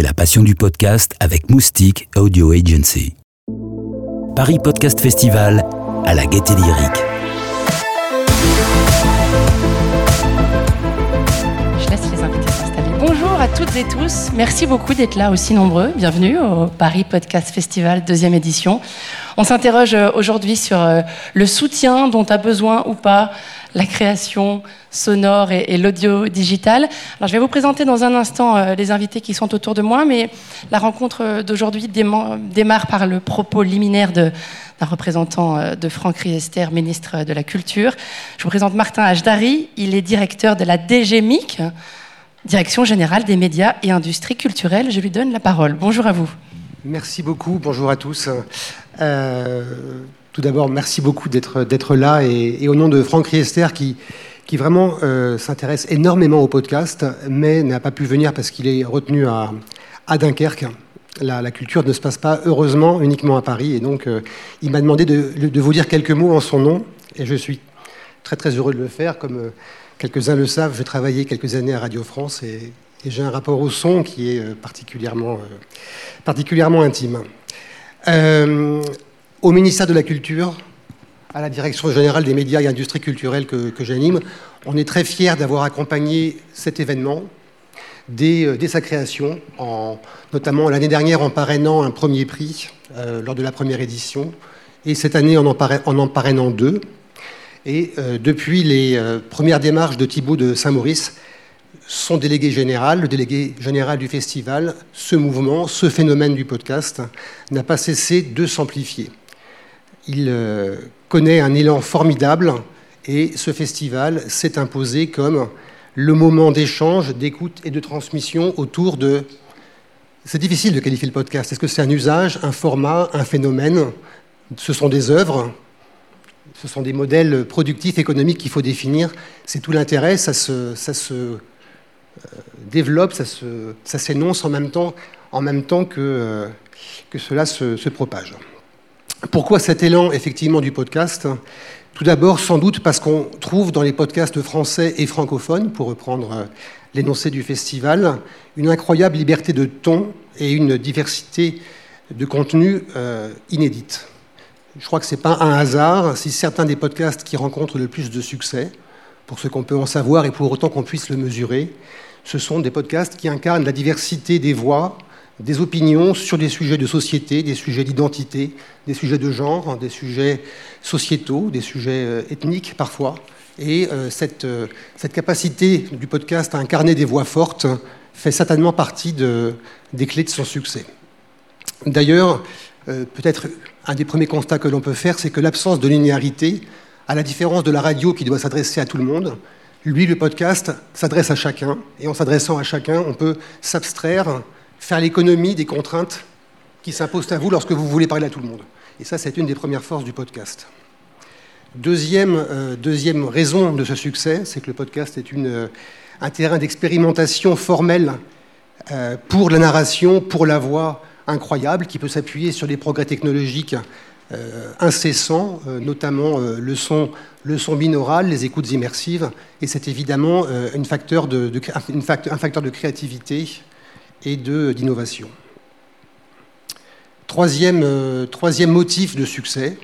La passion du podcast avec Moustique Audio Agency. Paris Podcast Festival à la gaieté lyrique. Je laisse les invités s'installer. Bonjour à toutes et tous. Merci beaucoup d'être là aussi nombreux. Bienvenue au Paris Podcast Festival, deuxième édition. On s'interroge euh, aujourd'hui sur euh, le soutien dont a besoin ou pas la création sonore et, l'audio digital. Alors, je vais vous présenter dans un instant euh, les invités qui sont autour de moi, mais la rencontre d'aujourd'hui démarre par le propos liminaire d'un représentant de Franck Riester, ministre de la Culture. Je vous présente Martin Ajdari. Il est directeur de la DGMIC, Direction générale des médias et industries culturelles. Je lui donne la parole. Bonjour à vous. Merci beaucoup, bonjour à tous. Euh, tout d'abord, merci beaucoup d'être là et, au nom de Franck Riester qui, vraiment euh, s'intéresse énormément au podcast, mais n'a pas pu venir parce qu'il est retenu à, Dunkerque. La, culture ne se passe pas heureusement uniquement à Paris et donc euh, il m'a demandé de, vous dire quelques mots en son nom et je suis très très heureux de le faire. Comme quelques-uns le savent, j'ai travaillé quelques années à Radio France et, et j'ai un rapport au son qui est euh, particulièrement, euh, particulièrement intime. Euh, au ministère de la Culture, à la Direction générale des médias et industries culturelles que, j'anime, on est très fiers d'avoir accompagné cet événement dès, sa création, en, notamment l'année dernière en parrainant un premier prix lors de la première édition, et cette année en en, parrainant deux. Et depuis les premières démarches de Thibault de Saint-Maurice, son délégué général, le délégué général du festival, ce mouvement, ce phénomène du podcast n'a pas cessé de s'amplifier. Il euh, connaît un élan formidable et ce festival s'est imposé comme le moment d'échange, d'écoute et de transmission autour de... C'est difficile de qualifier le podcast. Est-ce que c'est un usage, un format, un phénomène? Ce sont des œuvres ce sont des modèles productifs, économiques qu'il faut définir. C'est tout l'intérêt, ça se, euh, développe, ça, s'énonce en même temps, en même temps que, euh, que cela se, propage. Pourquoi cet élan effectivement du podcast? Tout d'abord, sans doute parce qu'on trouve dans les podcasts français et francophones, pour reprendre euh, l'énoncé du festival, une incroyable liberté de ton et une diversité de contenu inédite. Je crois que ce n'est pas un hasard si certains des podcasts qui rencontrent le plus de succès, pour ce qu'on peut en savoir et pour autant qu'on puisse le mesurer, ce sont des podcasts qui incarnent la diversité des voix, des opinions sur des sujets de société, des sujets d'identité, des sujets de genre, des sujets sociétaux, des sujets euh, ethniques parfois. Et euh, cette, euh, cette, capacité du podcast à incarner des voix fortes fait certainement partie de, des clés de son succès. D'ailleurs, peut-être un des premiers constats que l'on peut faire, c'est que l'absence de linéarité, à la différence de la radio qui doit s'adresser à tout le monde, lui, le podcast s'adresse à chacun, et en s'adressant à chacun, on peut s'abstraire, faire l'économie des contraintes qui s'imposent à vous lorsque vous voulez parler à tout le monde. Et ça, c'est une des premières forces du podcast. Deuxième, euh, deuxième raison de ce succès, c'est que le podcast est euh, un terrain d'expérimentation formelle euh, pour la narration, pour la voix incroyable, qui peut s'appuyer sur les progrès technologiques incessants, notamment le, son, le son binaural, les écoutes immersives, et c'est évidemment un facteur de créativité et d'innovation. Troisième, troisième motif de succès,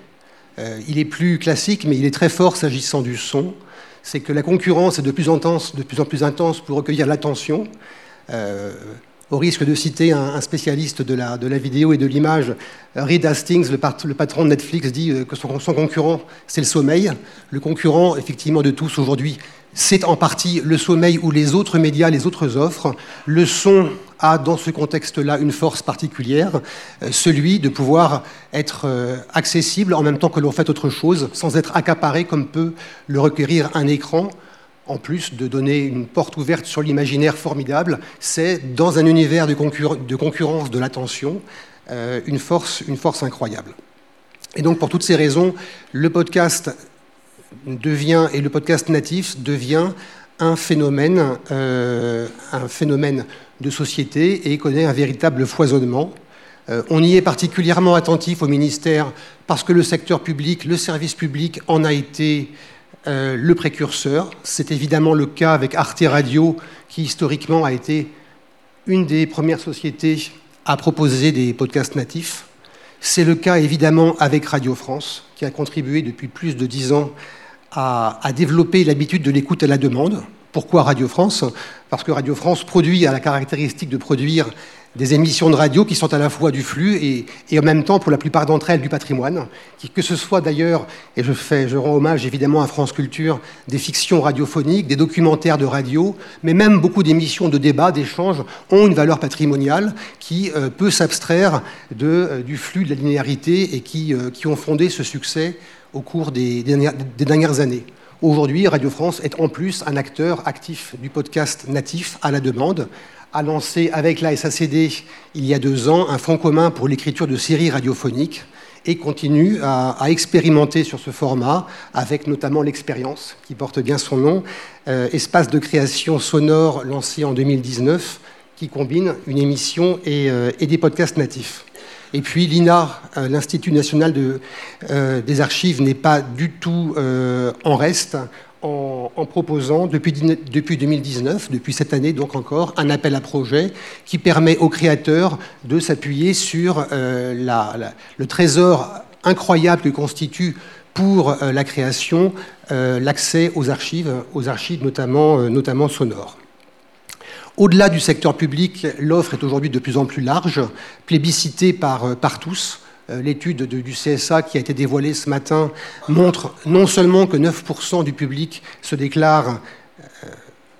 il est plus classique, mais il est très fort s'agissant du son, c'est que la concurrence est de plus, en plus intense pour recueillir l'attention au risque de citer un, spécialiste de la, de la, vidéo et de l'image, Reed Hastings, le, patron de Netflix, dit euh, que son concurrent, c'est le sommeil. Le concurrent, effectivement, de tous aujourd'hui, c'est en partie le sommeil ou les autres médias, les autres offres. Le son a, dans ce contexte-là, une force particulière, euh, celui de pouvoir être euh, accessible en même temps que l'on fait autre chose, sans être accaparé comme peut le requérir un écran en plus de donner une porte ouverte sur l'imaginaire formidable, c'est dans un univers de, concurrence de l'attention euh, une, force, une force incroyable. Et donc pour toutes ces raisons, le podcast devient, et le podcast natif devient un phénomène, euh, un phénomène de société et connaît un véritable foisonnement. Euh, on y est particulièrement attentif au ministère parce que le secteur public, le service public en a été euh, le précurseur. C'est évidemment le cas avec Arte Radio, qui historiquement a été une des premières sociétés à proposer des podcasts natifs. C'est le cas évidemment avec Radio France, qui a contribué depuis plus de dix ans à, développer l'habitude de l'écoute à la demande. Pourquoi Radio France? Parce que Radio France produit, a la caractéristique de produire des émissions de radio qui sont à la fois du flux et, en même temps, pour la plupart d'entre elles, du patrimoine. Que ce soit d'ailleurs, et je, rends hommage évidemment à France Culture, des fictions radiophoniques, des documentaires de radio, mais même beaucoup d'émissions de débat, d'échanges, ont une valeur patrimoniale qui euh, peut s'abstraire euh, du flux, de la linéarité et qui, euh, qui ont fondé ce succès au cours des, dernières années. Aujourd'hui, Radio France est en plus un acteur actif du podcast natif à la demande, a lancé avec la SACD il y a deux ans un fonds commun pour l'écriture de séries radiophoniques et continue à, expérimenter sur ce format avec notamment l'expérience qui porte bien son nom, euh, espace de création sonore lancé en 2019 qui combine une émission et, euh, et des podcasts natifs. Et puis l'INA, euh, l'Institut national euh, des archives, n'est pas du tout euh, en reste en, proposant depuis, depuis 2019, depuis cette année donc encore, un appel à projet qui permet aux créateurs de s'appuyer sur le trésor incroyable que constitue pour la création l'accès aux archives, aux archives notamment sonores. Au-delà du secteur public, l'offre est aujourd'hui de plus en plus large, plébiscitée par, par tous. Euh, l'étude du CSA qui a été dévoilée ce matin montre non seulement que 9% du public se déclare euh,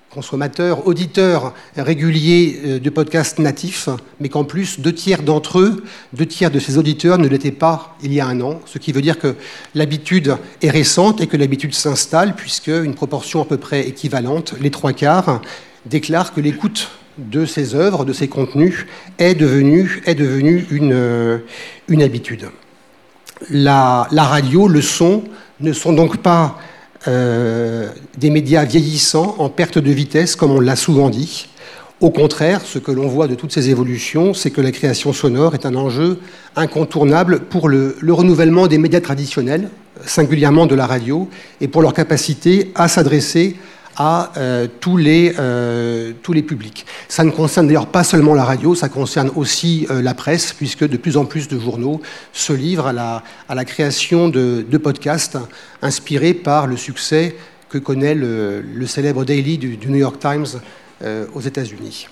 consommateurs, auditeurs réguliers euh, de podcasts natifs, mais qu'en plus, deux tiers d'entre eux, deux tiers de ces auditeurs ne l'étaient pas il y a un an, ce qui veut dire que l'habitude est récente et que l'habitude s'installe, puisque une proportion à peu près équivalente, les trois quarts, déclarent que l'écoute de ces œuvres, de ces contenus, est devenue, est devenue une, une habitude. La, la, radio, le son, ne sont donc pas euh, des médias vieillissants en perte de vitesse, comme on l'a souvent dit. Au contraire, ce que l'on voit de toutes ces évolutions, c'est que la création sonore est un enjeu incontournable pour le, le renouvellement des médias traditionnels, singulièrement de la radio, et pour leur capacité à s'adresser à euh, tous, les, euh, tous les publics. Ça ne concerne d'ailleurs pas seulement la radio, ça concerne aussi euh, la presse, puisque de plus en plus de journaux se livrent à la, création de, podcasts inspirés par le succès que connaît le, célèbre Daily du, New York Times aux États-Unis.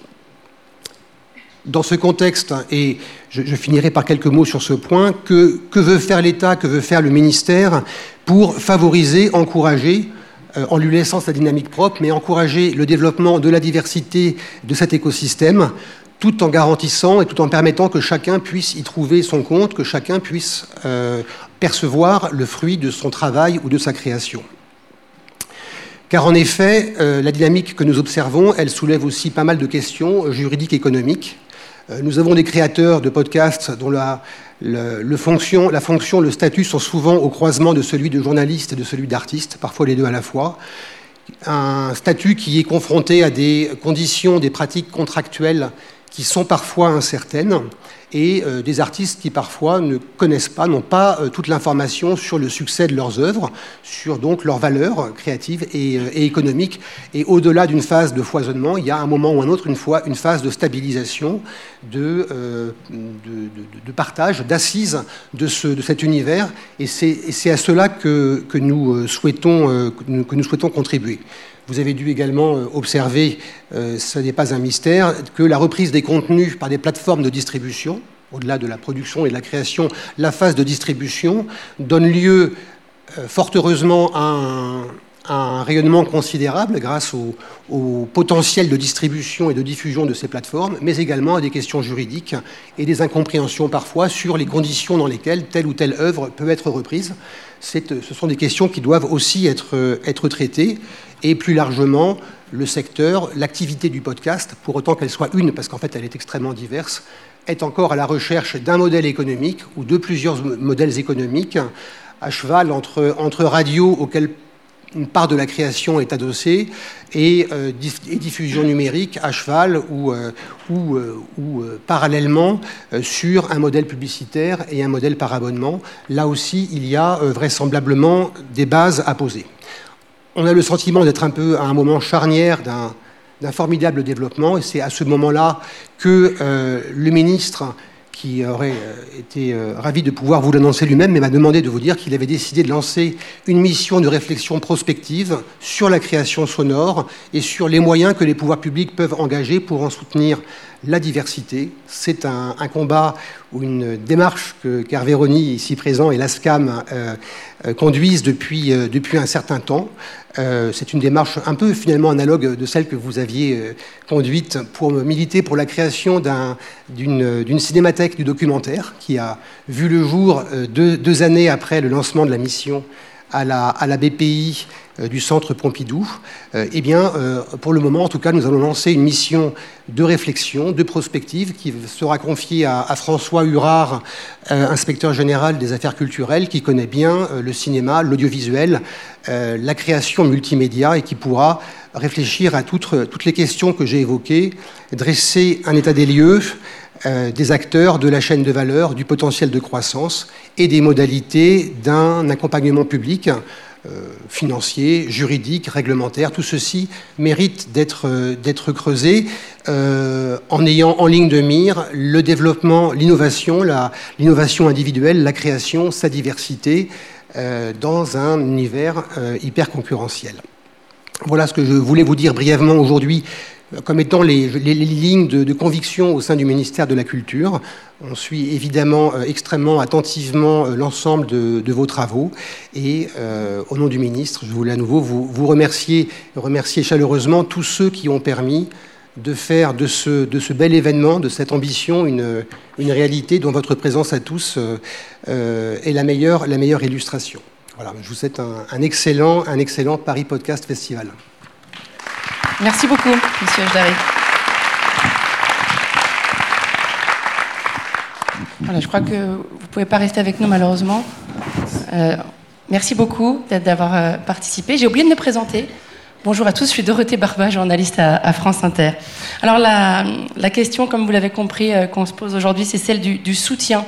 Dans ce contexte, et je, finirai par quelques mots sur ce point, que, veut faire l'État, que veut faire le ministère pour favoriser, encourager en lui laissant sa dynamique propre, mais encourager le développement de la diversité de cet écosystème, tout en garantissant et tout en permettant que chacun puisse y trouver son compte, que chacun puisse euh, percevoir le fruit de son travail ou de sa création. Car en effet, euh, la dynamique que nous observons, elle soulève aussi pas mal de questions juridiques et économiques. Euh, nous avons des créateurs de podcasts dont la, fonction, la fonction, le statut sont souvent au croisement de celui de journaliste et de celui d'artiste, parfois les deux à la fois. Un statut qui est confronté à des conditions, des pratiques contractuelles qui sont parfois incertaines et euh, des artistes qui parfois ne connaissent pas, n'ont pas euh, toute l'information sur le succès de leurs œuvres, sur donc leurs valeurs créatives et, euh, et économiques. Et au-delà d'une phase de foisonnement, il y a un moment ou un autre, une fois, une phase de stabilisation, de, partage, d'assise de, ce, de cet univers. Et c'est à cela que nous souhaitons contribuer. Vous avez dû également observer, euh, ce n'est pas un mystère, que la reprise des contenus par des plateformes de distribution, au-delà de la production et de la création, la phase de distribution donne lieu, euh, fort heureusement, à un, rayonnement considérable grâce au, potentiel de distribution et de diffusion de ces plateformes, mais également à des questions juridiques et des incompréhensions parfois sur les conditions dans lesquelles telle ou telle œuvre peut être reprise. Ce sont des questions qui doivent aussi être, être traitées. Et plus largement le secteur, l'activité du podcast, pour autant qu'elle soit une, parce qu'en fait elle est extrêmement diverse, est encore à la recherche d'un modèle économique ou de plusieurs modèles économiques à cheval entre, entre radio auquel une part de la création est adossée et, euh, diffusion numérique à cheval ou, euh, euh, parallèlement sur un modèle publicitaire et un modèle par abonnement. Là aussi, il y a vraisemblablement des bases à poser on a le sentiment d'être un peu à un moment charnière d'un formidable développement. Et c'est à ce moment-là que le ministre qui aurait euh, été euh, ravi de pouvoir vous l'annoncer lui-même, mais m'a demandé de vous dire qu'il avait décidé de lancer une mission de réflexion prospective sur la création sonore et sur les moyens que les pouvoirs publics peuvent engager pour en soutenir la diversité. C'est un, combat ou une démarche que Carvé ici présent, et l'ASCAM euh, conduisent depuis, depuis un certain temps. Euh, c'est une démarche un peu finalement analogue de celle que vous aviez euh, conduite pour militer pour la création d'une cinémathèque du documentaire qui a vu le jour euh, deux, années après le lancement de la mission à la, BPI euh, du centre Pompidou, euh, eh bien, euh, pour le moment, en tout cas, nous allons lancer une mission de réflexion, de prospective, qui sera confiée à, François Hurard, inspecteur général des affaires culturelles, qui connaît bien le cinéma, l'audiovisuel, la création multimédia et qui pourra réfléchir à toutes, toutes les questions que j'ai évoquées, dresser un état des lieux, des acteurs de la chaîne de valeur, du potentiel de croissance et des modalités d'un accompagnement public euh, financiers, juridiques, réglementaires, tout ceci mérite d'être euh, creusé euh, en ayant en ligne de mire le développement, l'innovation, l'innovation individuelle, la création, sa diversité dans un univers hyper concurrentiel. Voilà ce que je voulais vous dire brièvement aujourd'hui comme étant les, lignes de, conviction au sein du ministère de la Culture. On suit évidemment euh, extrêmement attentivement euh, l'ensemble de, vos travaux et euh, au nom du ministre, je voulais à nouveau vous, remercier, remercier chaleureusement tous ceux qui ont permis de faire de ce, bel événement, de cette ambition, une, réalité dont votre présence à tous est la meilleure, illustration. Voilà, je vous souhaite un excellent, un excellent Paris Podcast Festival. Merci beaucoup, Monsieur Jdari. Voilà, je crois que vous ne pouvez pas rester avec nous malheureusement. Euh, merci beaucoup d'avoir euh, participé. J'ai oublié de me présenter. Bonjour à tous, je suis Dorothée Barba, journaliste à, France Inter. Alors la, question, comme vous l'avez compris, euh, qu'on se pose aujourd'hui, c'est celle du, du, soutien.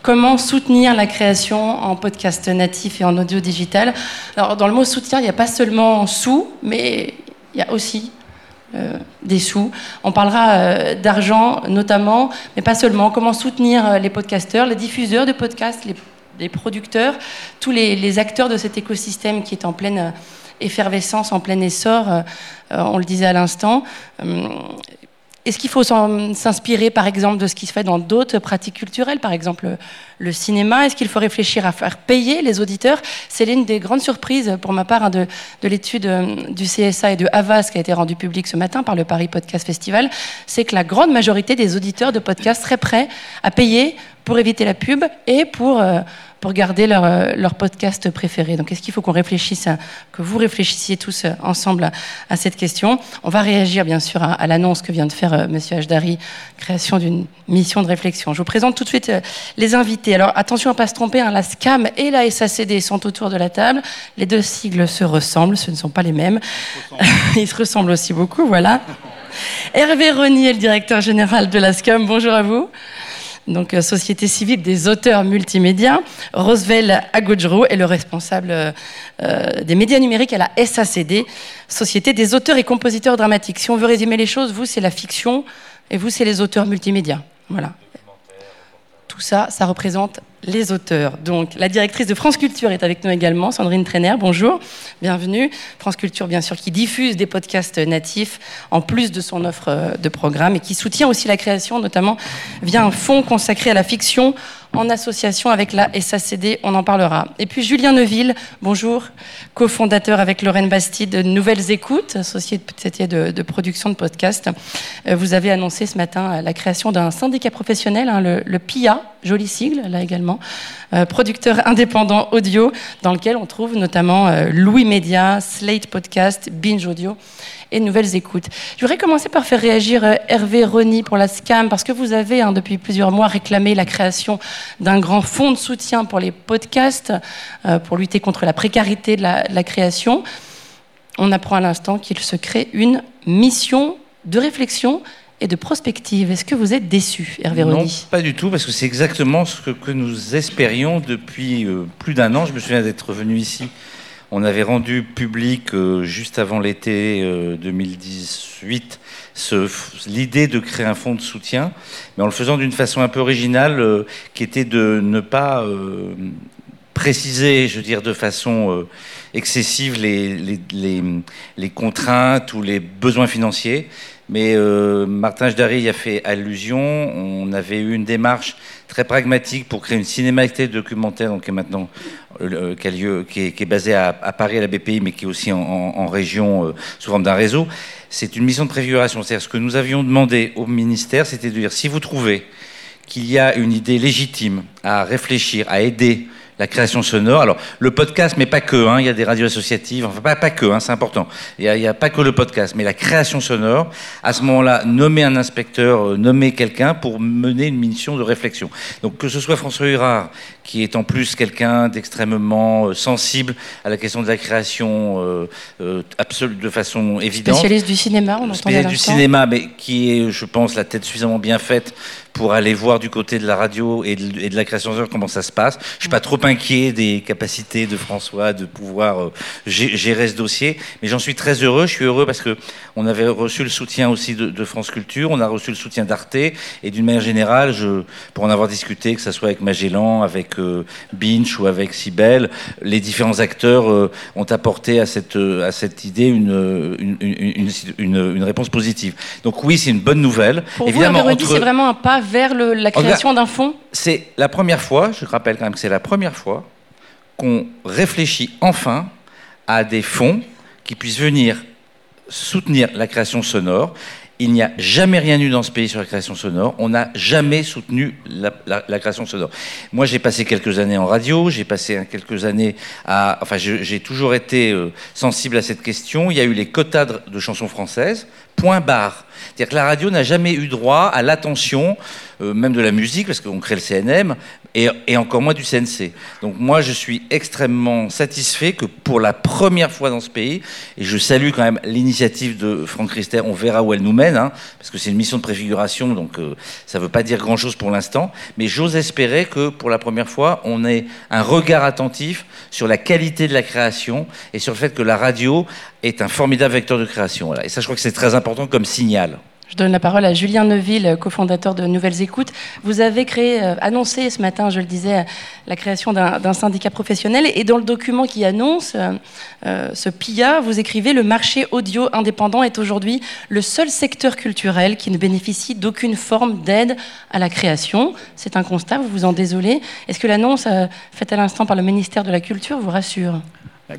Comment soutenir la création en podcast natif et en audio digital? Alors dans le mot soutien, il n'y a pas seulement sous, mais il y a aussi euh, des sous. On parlera euh, d'argent notamment, mais pas seulement. Comment soutenir euh, les podcasteurs, les diffuseurs de podcasts, les, producteurs, tous les, acteurs de cet écosystème qui est en pleine effervescence, en plein essor, on le disait à l'instant. Est-ce qu'il faut s'inspirer, par exemple, de ce qui se fait dans d'autres pratiques culturelles, par exemple le cinéma? Est-ce qu'il faut réfléchir à faire payer les auditeurs? C'est l'une des grandes surprises, pour ma part, hein, de, l'étude euh, du CSA et de Havas qui a été rendue publique ce matin par le Paris Podcast Festival. C'est que la grande majorité des auditeurs de podcasts seraient prêts à payer pour éviter la pub et pour euh, pour garder leur, euh, leur podcast préféré. Donc, est-ce qu'il faut qu'on réfléchisse, que vous réfléchissiez tous euh, ensemble à, cette question? On va réagir, bien sûr, à, l'annonce que vient de faire M. Euh, Monsieur Hdari, création d'une mission de réflexion. Je vous présente tout de suite les invités. Alors, attention à ne pas se tromper, hein, la SCAM et la SACD sont autour de la table. Les deux sigles se ressemblent, ce ne sont pas les mêmes. Ils se ressemblent aussi beaucoup, voilà. Hervé Rony est le directeur général de la SCAM. Bonjour à vous donc euh, Société civile des auteurs multimédia. Roosevelt Agojro est le responsable euh, euh, des médias numériques à la SACD, Société des auteurs et compositeurs dramatiques. Si on veut résumer les choses, vous c'est la fiction et vous c'est les auteurs multimédia. Voilà. Tout ça, ça représente les auteurs. Donc, la directrice de France Culture est avec nous également, Sandrine Trainer. Bonjour, bienvenue. France Culture, bien sûr, qui diffuse des podcasts natifs en plus de son offre euh, de programme et qui soutient aussi la création, notamment via un fonds consacré à la fiction en association avec la SACD, on en parlera. Et puis Julien Neuville, bonjour, cofondateur avec Lorraine Bastide de Nouvelles Écoutes, société de, production de podcasts. Euh, vous avez annoncé ce matin la création d'un syndicat professionnel, hein, le, le PIA, joli sigle là également, euh, producteur indépendant audio, dans lequel on trouve notamment euh, Louis Média, Slate Podcast, Binge Audio et Nouvelles Écoutes. Je voudrais commencer par faire réagir euh, Hervé Rony pour la SCAM, parce que vous avez hein, depuis plusieurs mois réclamé la création d'un grand fonds de soutien pour les podcasts, pour lutter contre la précarité de la, de la création. On apprend à l'instant qu'il se crée une mission de réflexion et de prospective. Est-ce que vous êtes déçu, Hervé Non, pas du tout, parce que c'est exactement ce que, nous espérions depuis euh, plus d'un an. Je me souviens d'être venu ici On avait rendu public euh, juste avant l'été 2018 l'idée de créer un fonds de soutien, mais en le faisant d'une façon un peu originale, qui était de ne pas préciser, je veux dire, de façon excessive les, les, les, contraintes ou les besoins financiers, mais euh, Martin Jdari y a fait allusion. On avait eu une démarche très pragmatique pour créer une cinémathèque documentaire, qui est maintenant euh, qui, lieu, qui, est, basée à, Paris à la BPI, mais qui est aussi en, région euh, sous forme d'un réseau. C'est une mission de préfiguration. C'est-à-dire ce que nous avions demandé au ministère, c'était de dire si vous trouvez qu'il y a une idée légitime à réfléchir, à aider la création sonore. Alors, le podcast, mais pas que, hein, il y a des radios associatives, enfin, pas, pas que, hein, c'est important. Il n'y a, pas que le podcast, mais la création sonore. À ce moment-là, nommer un inspecteur, euh, nommer quelqu'un pour mener une mission de réflexion. Donc, que ce soit François Hurard, qui est en plus quelqu'un d'extrêmement euh, sensible à la question de la création euh, euh de façon évidente. Spécialiste du cinéma, on entend Spécialiste du cinéma, mais qui est, je pense, la tête suffisamment bien faite pour aller voir du côté de la radio et de, la création sonore comment ça se passe. Je suis pas trop inquiet des capacités de François de pouvoir euh, gérer ce dossier, mais j'en suis très heureux. Je suis heureux parce que on avait reçu le soutien aussi de, France Culture, on a reçu le soutien d'Arte et d'une manière générale, je, pour en avoir discuté, que ce soit avec Magellan, avec euh, Binch ou avec Sibel, les différents acteurs euh, ont apporté à cette, à cette idée une, une, une, une réponse positive. Donc oui, c'est une bonne nouvelle. Pour Évidemment, vous, c'est vraiment un pas vers la création d'un fonds C'est la première fois, je rappelle quand même que c'est la première fois qu'on réfléchit enfin à des fonds qui puissent venir soutenir la création sonore. Il n'y a jamais rien eu dans ce pays sur la création sonore. On n'a jamais soutenu la, création sonore. Moi, j'ai passé quelques années en radio, j'ai passé quelques années à. Enfin, j'ai toujours été euh, sensible à cette question. Il y a eu les quotas de chansons françaises, point barre. C'est-à-dire que la radio n'a jamais eu droit à l'attention, euh, même de la musique, parce qu'on crée le CNM, et, encore moins du CNC. Donc moi, je suis extrêmement satisfait que pour la première fois dans ce pays, et je salue quand même l'initiative de Franck Rister, on verra où elle nous mène, hein, parce que c'est une mission de préfiguration, donc euh, ça ne veut pas dire grand-chose pour l'instant, mais j'ose espérer que pour la première fois, on ait un regard attentif sur la qualité de la création et sur le fait que la radio est un formidable vecteur de création. Et ça, je crois que c'est très important comme signal. Je donne la parole à Julien Neuville, cofondateur de Nouvelles Écoutes. Vous avez euh, annoncé ce matin, je le disais, la création d'un syndicat professionnel. Et dans le document qui annonce euh, euh, ce PIA, vous écrivez Le marché audio indépendant est aujourd'hui le seul secteur culturel qui ne bénéficie d'aucune forme d'aide à la création. C'est un constat, vous vous en désolez. Est-ce que l'annonce faite à l'instant par le ministère de la Culture vous rassure?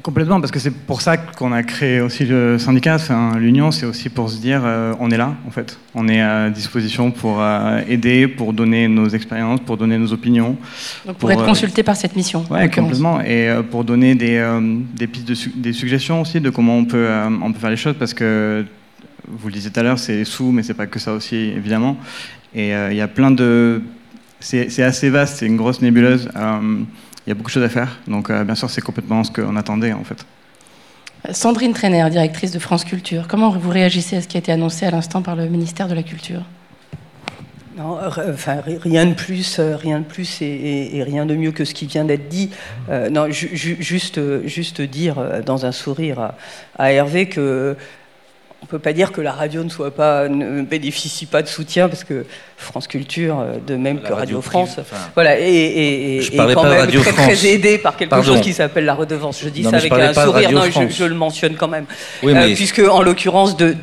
Complètement, parce que c'est pour ça qu'on a créé aussi le syndicat, enfin, l'union, c'est aussi pour se dire euh, on est là, en fait. On est à disposition pour euh, aider, pour donner nos expériences, pour donner nos opinions. Donc pour, être consulté par cette mission. Oui, complètement. Et pour donner des, des pistes, de des suggestions aussi de comment on peut, on peut faire les choses, parce que vous le disiez tout à l'heure, c'est sous, mais c'est pas que ça aussi, évidemment. Et il y a plein de. C'est assez vaste, c'est une grosse nébuleuse il y a beaucoup de choses à faire. Donc, euh, bien sûr, c'est complètement ce qu'on attendait, en fait. Sandrine Trainer, directrice de France Culture, comment vous réagissez à ce qui a été annoncé à l'instant par le ministère de la Culture? Non, enfin, rien de plus, euh, rien de plus et, rien de mieux que ce qui vient d'être dit. Euh, non, juste, juste dire dans un sourire à, à Hervé que on ne peut pas dire que la radio ne soit pas ne bénéficie pas de soutien parce que France Culture, euh, de même que Radio, France, voilà, et, quand même très, très aidé par quelque chose qui s'appelle la redevance. Je dis ça avec un sourire, non, je, le mentionne quand même, euh, puisque en l'occurrence, de,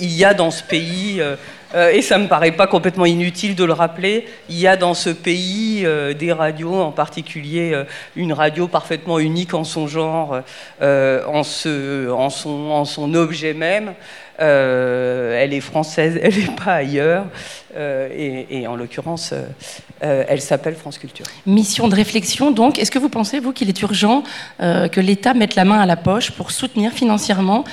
il y a dans ce pays euh, euh, et ça ne me paraît pas complètement inutile de le rappeler, il y a dans ce pays euh, des radios, en particulier euh, une radio parfaitement unique en son genre, en, son, objet même. elle est française, elle n'est pas ailleurs. et, en l'occurrence, elle s'appelle France Culture. Mission de réflexion, donc. Est-ce que vous pensez, vous, qu'il est urgent que l'État mette la main à la poche pour soutenir financièrement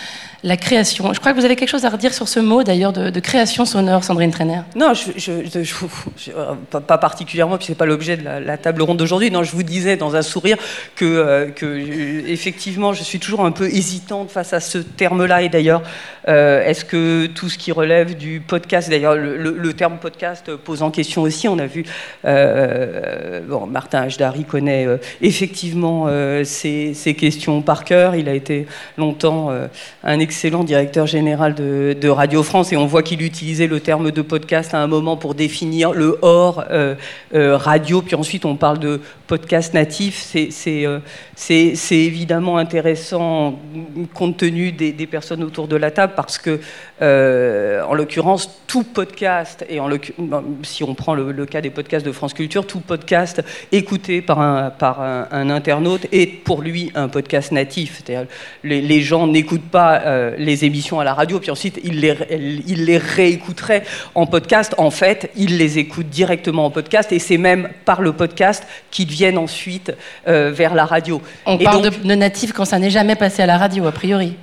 la création. Je crois que vous avez quelque chose à redire sur ce mot d'ailleurs de, création sonore, Sandrine Trainer. Non, euh, pas, particulièrement, puis c'est pas l'objet de la, table ronde d'aujourd'hui. Non, je vous disais dans un sourire que, euh, euh, effectivement, je suis toujours un peu hésitante face à ce terme-là. Et d'ailleurs, est-ce que tout ce qui relève du podcast, d'ailleurs, le, terme podcast pose en question aussi. On a vu, bon, Martin Ajdari connaît effectivement ces, questions par cœur. Il a été longtemps un excellent directeur général de, Radio France et on voit qu'il utilisait le terme de podcast à un moment pour définir le hors euh, euh, radio, puis ensuite on parle de podcast natif. C'est euh, évidemment intéressant compte tenu des, personnes autour de la table parce que, en l'occurrence, tout podcast, et en si on prend le, cas des podcasts de France Culture, tout podcast écouté par un, par un, internaute est pour lui un podcast natif. Les, les gens n'écoutent pas euh, les émissions à la radio, puis ensuite il les, il les réécouterait en podcast. En fait, il les écoute directement en podcast, et c'est même par le podcast qu'ils viennent ensuite euh, vers la radio. On parle de, de natifs quand ça n'est jamais passé à la radio, a priori.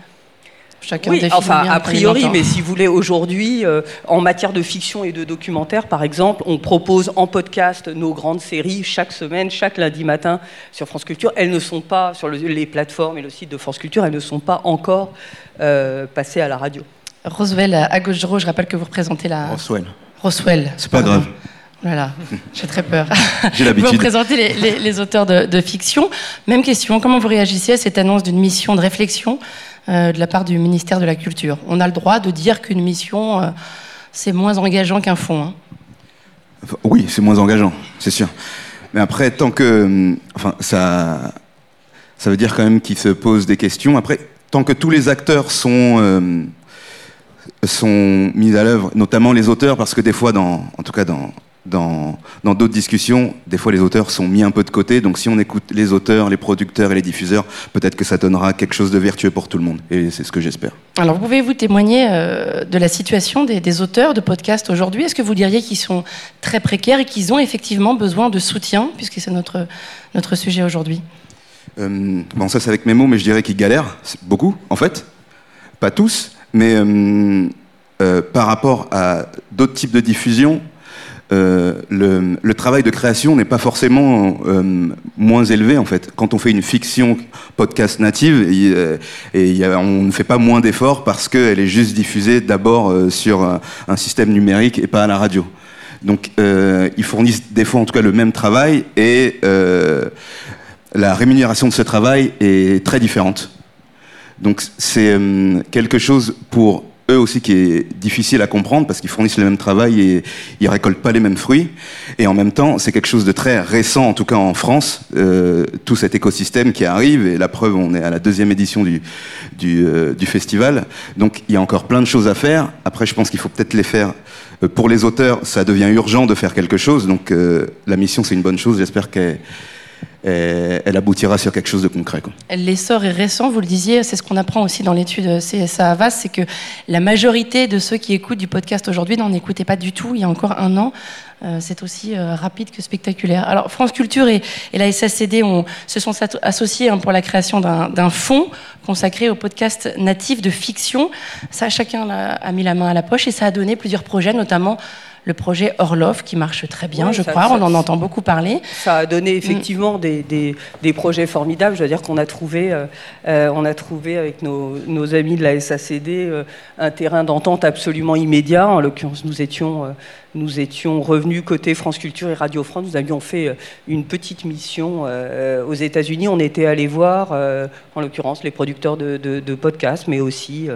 Chacun oui, enfin, a priori, mais si vous voulez, aujourd'hui, euh, en matière de fiction et de documentaire, par exemple, on propose en podcast nos grandes séries chaque semaine, chaque lundi matin sur France Culture. Elles ne sont pas, sur les plateformes et le site de France Culture, elles ne sont pas encore euh, passées à la radio. Roswell, à gauche de je rappelle que vous représentez la... Roswell. Roswell. C'est pas grave. Voilà, j'ai très peur. J'ai l'habitude. Vous représentez les, les, auteurs de, de, fiction. Même question, comment vous réagissez à cette annonce d'une mission de réflexion de la part du ministère de la Culture. On a le droit de dire qu'une mission, euh, c'est moins engageant qu'un fonds. Hein. Oui, c'est moins engageant, c'est sûr. Mais après, tant que. Euh, enfin, ça, ça veut dire quand même qu'il se pose des questions. Après, tant que tous les acteurs sont, sont mis à l'œuvre, notamment les auteurs, parce que des fois, dans, en tout cas dans, dans d'autres discussions, des fois les auteurs sont mis un peu de côté. Donc si on écoute les auteurs, les producteurs et les diffuseurs, peut-être que ça donnera quelque chose de vertueux pour tout le monde. Et c'est ce que j'espère. Alors pouvez-vous témoigner euh, de la situation des, auteurs de podcasts aujourd'hui Est-ce que vous diriez qu'ils sont très précaires et qu'ils ont effectivement besoin de soutien, puisque c'est notre, notre sujet aujourd'hui? Euh, Bon, ça c'est avec mes mots, mais je dirais qu'ils galèrent beaucoup, en fait. Pas tous, mais euh, par rapport à d'autres types de diffusion, euh, le, travail de création n'est pas forcément euh, moins élevé en fait. Quand on fait une fiction podcast native, et, on ne fait pas moins d'efforts parce qu'elle est juste diffusée d'abord euh, sur un, système numérique et pas à la radio. Donc ils fournissent des fois en tout cas le même travail et la rémunération de ce travail est très différente. Donc c'est quelque chose pour eux aussi qui est difficile à comprendre parce qu'ils fournissent le même travail et ils récoltent pas les mêmes fruits. Et en même temps, c'est quelque chose de très récent, en tout cas en France, euh, tout cet écosystème qui arrive. Et la preuve, on est à la deuxième édition du, euh, du festival. Donc il y a encore plein de choses à faire. Après, je pense qu'il faut peut-être les faire. Euh, pour les auteurs, ça devient urgent de faire quelque chose. Donc la mission, c'est une bonne chose. J'espère qu'elle elle aboutira sur quelque chose de concret. L'essor est récent, vous le disiez, c'est ce qu'on apprend aussi dans l'étude CSA Avas, c'est que la majorité de ceux qui écoutent du podcast aujourd'hui n'en écoutaient pas du tout il y a encore un an. Euh, c'est aussi euh, rapide que spectaculaire. Alors France Culture et, la SACD se sont associés hein, pour la création d'un fonds consacré au podcast natif de fiction. Ça, chacun a mis la main à la poche et ça a donné plusieurs projets, notamment le projet Orlov qui marche très bien, je crois. on en entend beaucoup parler. Ça a donné effectivement des, des, projets formidables. Je veux dire qu'on a trouvé, euh, euh, on a trouvé avec nos, nos, amis de la SACD euh, un terrain d'entente absolument immédiat. En l'occurrence, nous étions nous étions revenus côté France Culture et Radio France. Nous avions fait euh, une petite mission euh, aux États-Unis. On était allé voir, euh, en l'occurrence, les producteurs de, podcasts, mais aussi,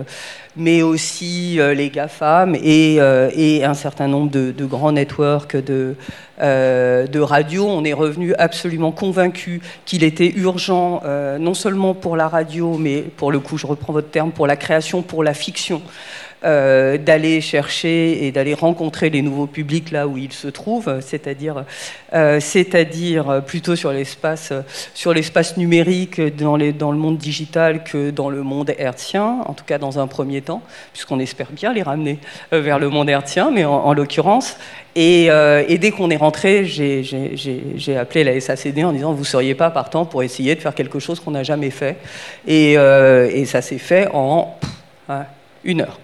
les GAFAM et, un certain nombre de, grands networks de, de radio. On est revenu absolument convaincus qu'il était urgent, non seulement pour la radio, mais pour le coup, je reprends votre terme, pour la création, pour la fiction. Euh, d'aller chercher et d'aller rencontrer les nouveaux publics là où ils se trouvent, c'est-à-dire, euh, plutôt sur l'espace, sur l'espace numérique dans, le monde digital que dans le monde hertzien, en tout cas dans un premier temps, puisqu'on espère bien les ramener euh, vers le monde hertzien, mais en, l'occurrence. Et, dès qu'on est rentré, j'ai appelé la SACD en disant vous seriez pas partant pour essayer de faire quelque chose qu'on n'a jamais fait. Et ça s'est fait en une heure.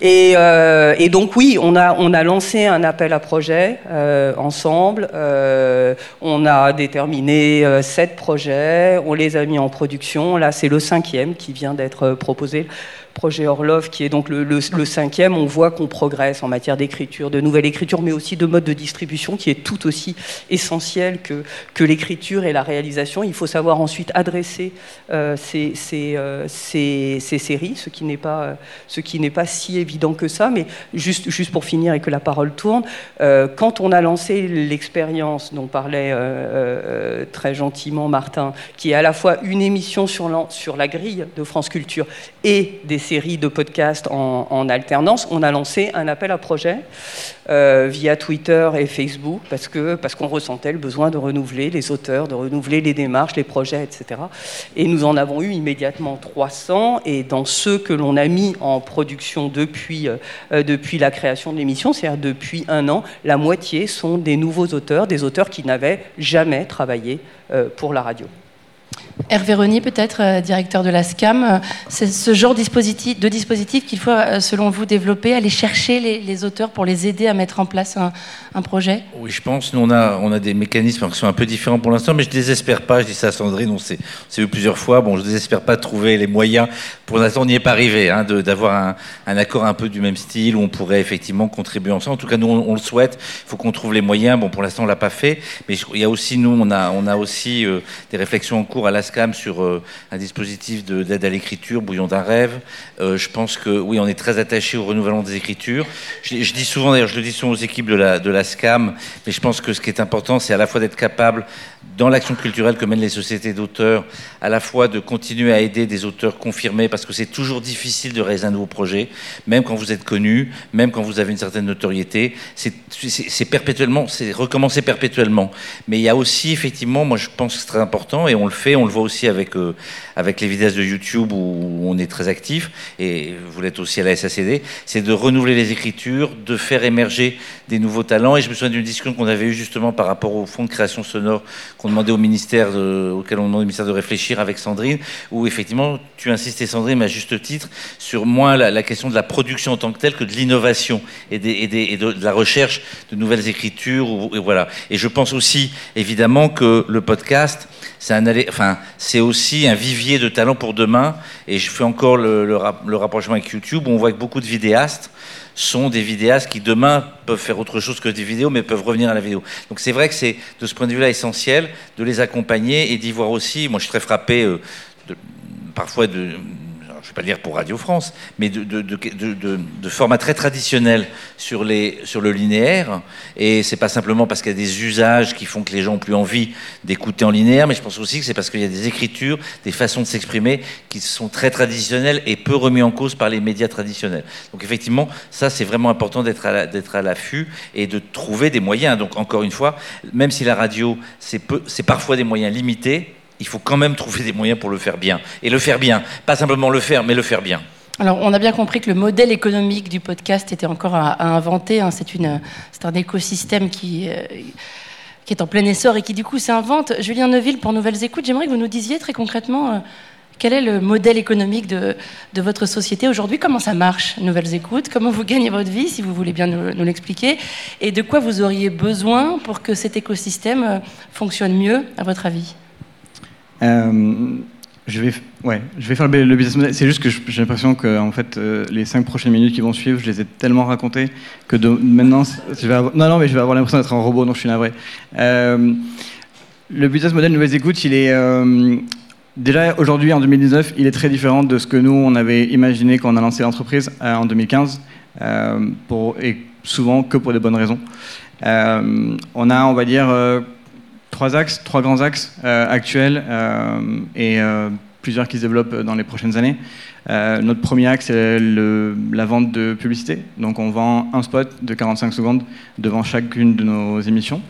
Et, euh, et, donc oui, on a, on a lancé un appel à projet euh, ensemble. Euh, on a déterminé sept projets, on les a mis en production. Là, c'est le cinquième qui vient d'être proposé projet Orlov, qui est donc le, cinquième, on voit qu'on progresse en matière d'écriture, de nouvelle écriture, mais aussi de mode de distribution, qui est tout aussi essentiel que, que l'écriture et la réalisation. Il faut savoir ensuite adresser ces, ces, ces, ces, séries, ce qui n'est pas, ce qui n'est pas si évident que ça. Mais juste, juste pour finir et que la parole tourne, euh, quand on a lancé l'expérience dont parlait euh, euh, très gentiment Martin, qui est à la fois une émission sur la, sur la grille de France Culture et des série de podcasts en, alternance, on a lancé un appel à projet via Twitter et Facebook parce que parce qu'on ressentait le besoin de renouveler les auteurs, de renouveler les démarches, les projets, etc. Et nous en avons eu immédiatement 300 et dans ceux que l'on a mis en production depuis euh, depuis la création de l'émission, c'est-à-dire depuis un an, la moitié sont des nouveaux auteurs, des auteurs qui n'avaient jamais travaillé euh, pour la radio. Hervé Rony, peut-être, euh, directeur de la SCAM, euh, c'est ce genre de dispositif qu'il faut, euh, selon vous, développer, aller chercher les, auteurs pour les aider à mettre en place un, projet? Oui, je pense. Nous, on a, on a des mécanismes qui sont un peu différents pour l'instant, mais je ne désespère pas, je dis ça à Sandrine, on s'est vu plusieurs fois, bon, je ne désespère pas de trouver les moyens. Pour l'instant, on n'y est pas arrivé, hein, d'avoir un, un, accord un peu du même style où on pourrait effectivement contribuer ensemble. En tout cas, nous, on, le souhaite. Il faut qu'on trouve les moyens. Bon, pour l'instant, on ne l'a pas fait, mais il y a aussi, nous, on a, on a aussi des réflexions en cours à la SCAM sur euh, un dispositif d'aide à l'écriture, bouillon d'un rêve. Euh, je pense que oui, on est très attaché au renouvellement des écritures. Je, dis souvent, d'ailleurs, je le dis souvent aux équipes de la, de la SCAM, mais je pense que ce qui est important, c'est à la fois d'être capable, dans l'action culturelle que mènent les sociétés d'auteurs, à la fois de continuer à aider des auteurs confirmés, parce que c'est toujours difficile de réaliser un nouveau projet, même quand vous êtes connu, même quand vous avez une certaine notoriété. C'est perpétuellement, c'est recommencer perpétuellement. Mais il y a aussi, effectivement, moi je pense que c'est très important, et on le fait, on le voit aussi avec, euh, les vidéos de YouTube où on est très actif, et vous l'êtes aussi à la SACD, c'est de renouveler les écritures, de faire émerger des nouveaux talents. Et je me souviens d'une discussion qu'on avait eue justement par rapport au fonds de création sonore qu'on demandait au ministère, auquel on demandait au ministère de réfléchir avec Sandrine, où effectivement tu insistais Sandrine, à juste titre, sur moins la, question de la production en tant que telle que de l'innovation et, de, la recherche de nouvelles écritures. Et voilà. Et je pense aussi évidemment que le podcast, c'est aussi un vivier de talent pour demain. Et je fais encore le, le, rapprochement avec YouTube, où on voit que beaucoup de vidéastes sont des vidéastes qui demain peuvent faire autre chose que des vidéos, mais peuvent revenir à la vidéo. Donc c'est vrai que c'est de ce point de vue-là essentiel de les accompagner et d'y voir aussi. Moi, je suis très frappé euh, parfois de pas dire pour Radio France, mais de, de, format très traditionnel sur le linéaire. Et c'est pas simplement parce qu'il y a des usages qui font que les gens ont plus envie d'écouter en linéaire, mais je pense aussi que c'est parce qu'il y a des écritures, des façons de s'exprimer qui sont très traditionnelles et peu remis en cause par les médias traditionnels. Donc effectivement, ça c'est vraiment important d'être à l'affût et de trouver des moyens. Donc encore une fois, même si la radio, c'est parfois des moyens limités, il faut quand même trouver des moyens pour le faire bien. Et le faire bien, pas simplement le faire, mais le faire bien. Alors, on a bien compris que le modèle économique du podcast était encore à, inventer. Hein. C'est un écosystème qui, euh, qui, est en plein essor et qui, du coup, s'invente. Julien Neuville, pour Nouvelles Écoutes, j'aimerais que vous nous disiez très concrètement euh, quel est le modèle économique de, votre société aujourd'hui? Comment ça marche, Nouvelles Écoutes? Comment vous gagnez votre vie, si vous voulez bien nous, l'expliquer? Et de quoi vous auriez besoin pour que cet écosystème euh, fonctionne mieux, à votre avis? Je vais, ouais, je vais faire le, business model. C'est juste que j'ai l'impression que en fait, euh, les cinq prochaines minutes qui vont suivre, je les ai tellement racontées que maintenant, non, non, mais je vais avoir l'impression d'être un robot, donc je suis navré. Euh, le business model Nouvelles Écoutes, il est euh, déjà aujourd'hui en 2019, il est très différent de ce que nous on avait imaginé quand on a lancé l'entreprise en 2015, pour, et souvent que pour des bonnes raisons. on a, on va dire trois axes, trois grands axes euh, actuels euh, et euh, plusieurs qui se développent dans les prochaines années. Euh, notre premier axe, c'est la vente de publicité. Donc, on vend un spot de 45 secondes devant chacune de nos émissions.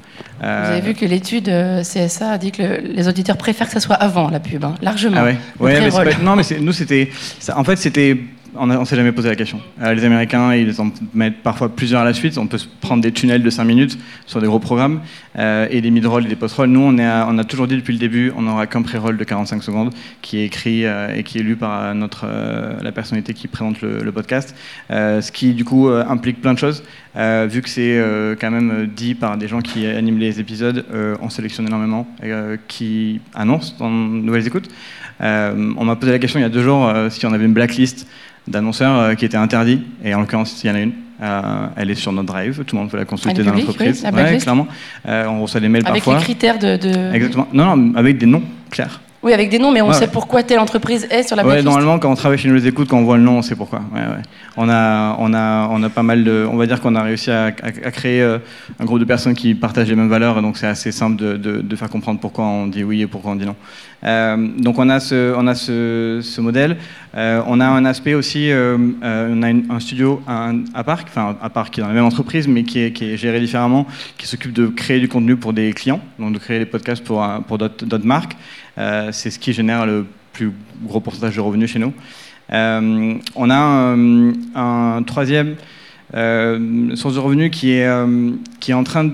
Euh... Vous avez vu que l'étude CSA a dit que le, les auditeurs préfèrent que ça soit avant la pub, hein, largement. Ah ouais. ouais mais pas, non, mais nous, c'était. En fait, c'était on ne s'est jamais posé la question. Euh, les Américains, ils en mettent parfois plusieurs à la suite. On peut prendre des tunnels de 5 minutes sur des gros programmes. Euh, et des mid-rolls et des post-rolls. Nous, on, a toujours dit depuis le début, on n'aura qu'un pré-roll de 45 secondes qui est écrit et qui est lu par notre, la personnalité qui présente le, podcast. ce qui, du coup, implique plein de choses. vu que c'est quand même dit par des gens qui animent les épisodes, on sélectionne énormément, qui annoncent dans Nouvelles Écoutes. Euh, on m'a posé la question il y a deux jours euh, si on avait une blacklist d'annonceurs euh, qui étaient interdits, et en l'occurrence, il y en a une. elle est sur notre drive, tout le monde peut la consulter dans l'entreprise. Oui, clairement. on reçoit des mails parfois. Avec les critères de, Exactement. Non, non, avec des noms clairs. Oui, avec des noms, mais on sait pourquoi telle entreprise est sur la blacklist. Ouais, normalement, quand on travaille chez nous les écoutes, quand on voit le nom, on sait pourquoi. Ouais. On a, on a, on a pas mal de, on va dire qu'on a réussi à, créer un groupe de personnes qui partagent les mêmes valeurs, donc c'est assez simple de, de, faire comprendre pourquoi on dit oui et pourquoi on dit non. Euh, donc on a ce, on a ce, ce modèle. Euh, on a un aspect aussi, euh, on a un studio à, Parc, enfin à Parc qui est dans la même entreprise, mais qui est, qui est géré différemment, qui s'occupe de créer du contenu pour des clients, donc de créer des podcasts pour, pour d'autres marques. C'est ce qui génère le plus gros pourcentage de revenus chez nous. on a un, un troisième source de revenus qui est, qui est en train de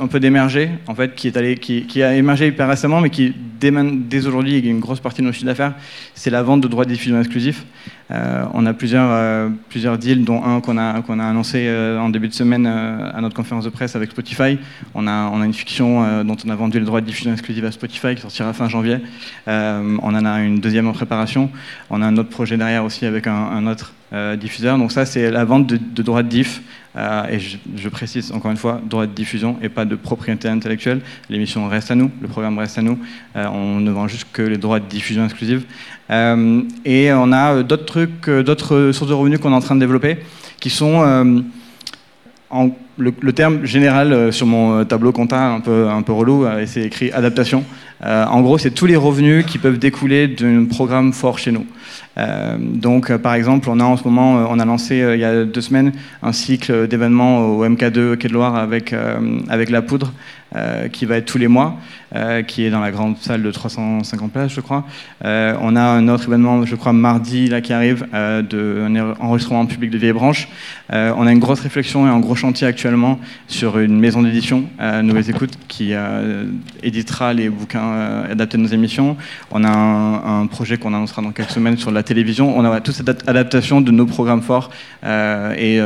un peu d'émerger, en fait, qui, est allé, qui, a émergé hyper récemment, mais qui, dès, dès aujourd'hui, une grosse partie de nos chiffres d'affaires, c'est la vente de droits de diffusion exclusifs. Euh, on a plusieurs, euh, plusieurs deals, dont un qu'on a, a annoncé euh, en début de semaine à notre conférence de presse avec Spotify. On a, on a une fiction dont on a vendu le droit de diffusion exclusif à Spotify qui sortira fin janvier. on en a une deuxième en préparation. On a un autre projet derrière aussi avec un, autre diffuseur. Donc ça, c'est la vente de, de droits de diff. Et je, précise encore une fois, droit de diffusion et pas de propriété intellectuelle. L'émission reste à nous, le programme reste à nous. on ne vend juste que les droits de diffusion exclusive. Euh, et on a euh, d'autres trucs, euh, d'autres sources de revenus qu'on est en train de développer, qui sont le, terme général sur mon tableau comptable un peu, un peu relou, c'est écrit adaptation. En gros, c'est tous les revenus qui peuvent découler d'un programme fort chez nous. donc, par exemple, on a en ce moment, on a lancé il y a deux semaines un cycle d'événements au MK2 Quai de Loire avec, avec la poudre. Euh, qui va être tous les mois, euh, qui est dans la grande salle de 350 places, je crois. Euh, on a un autre événement, je crois, mardi, là, qui arrive, de, un enregistrement public de Vieille Branche. on a une grosse réflexion et un gros chantier actuellement sur une maison d'édition, Nouvelles Écoutes, qui éditera les bouquins adaptés de nos émissions. On a un, projet qu'on annoncera dans quelques semaines sur la télévision. On a toute cette adaptation de nos programmes forts. et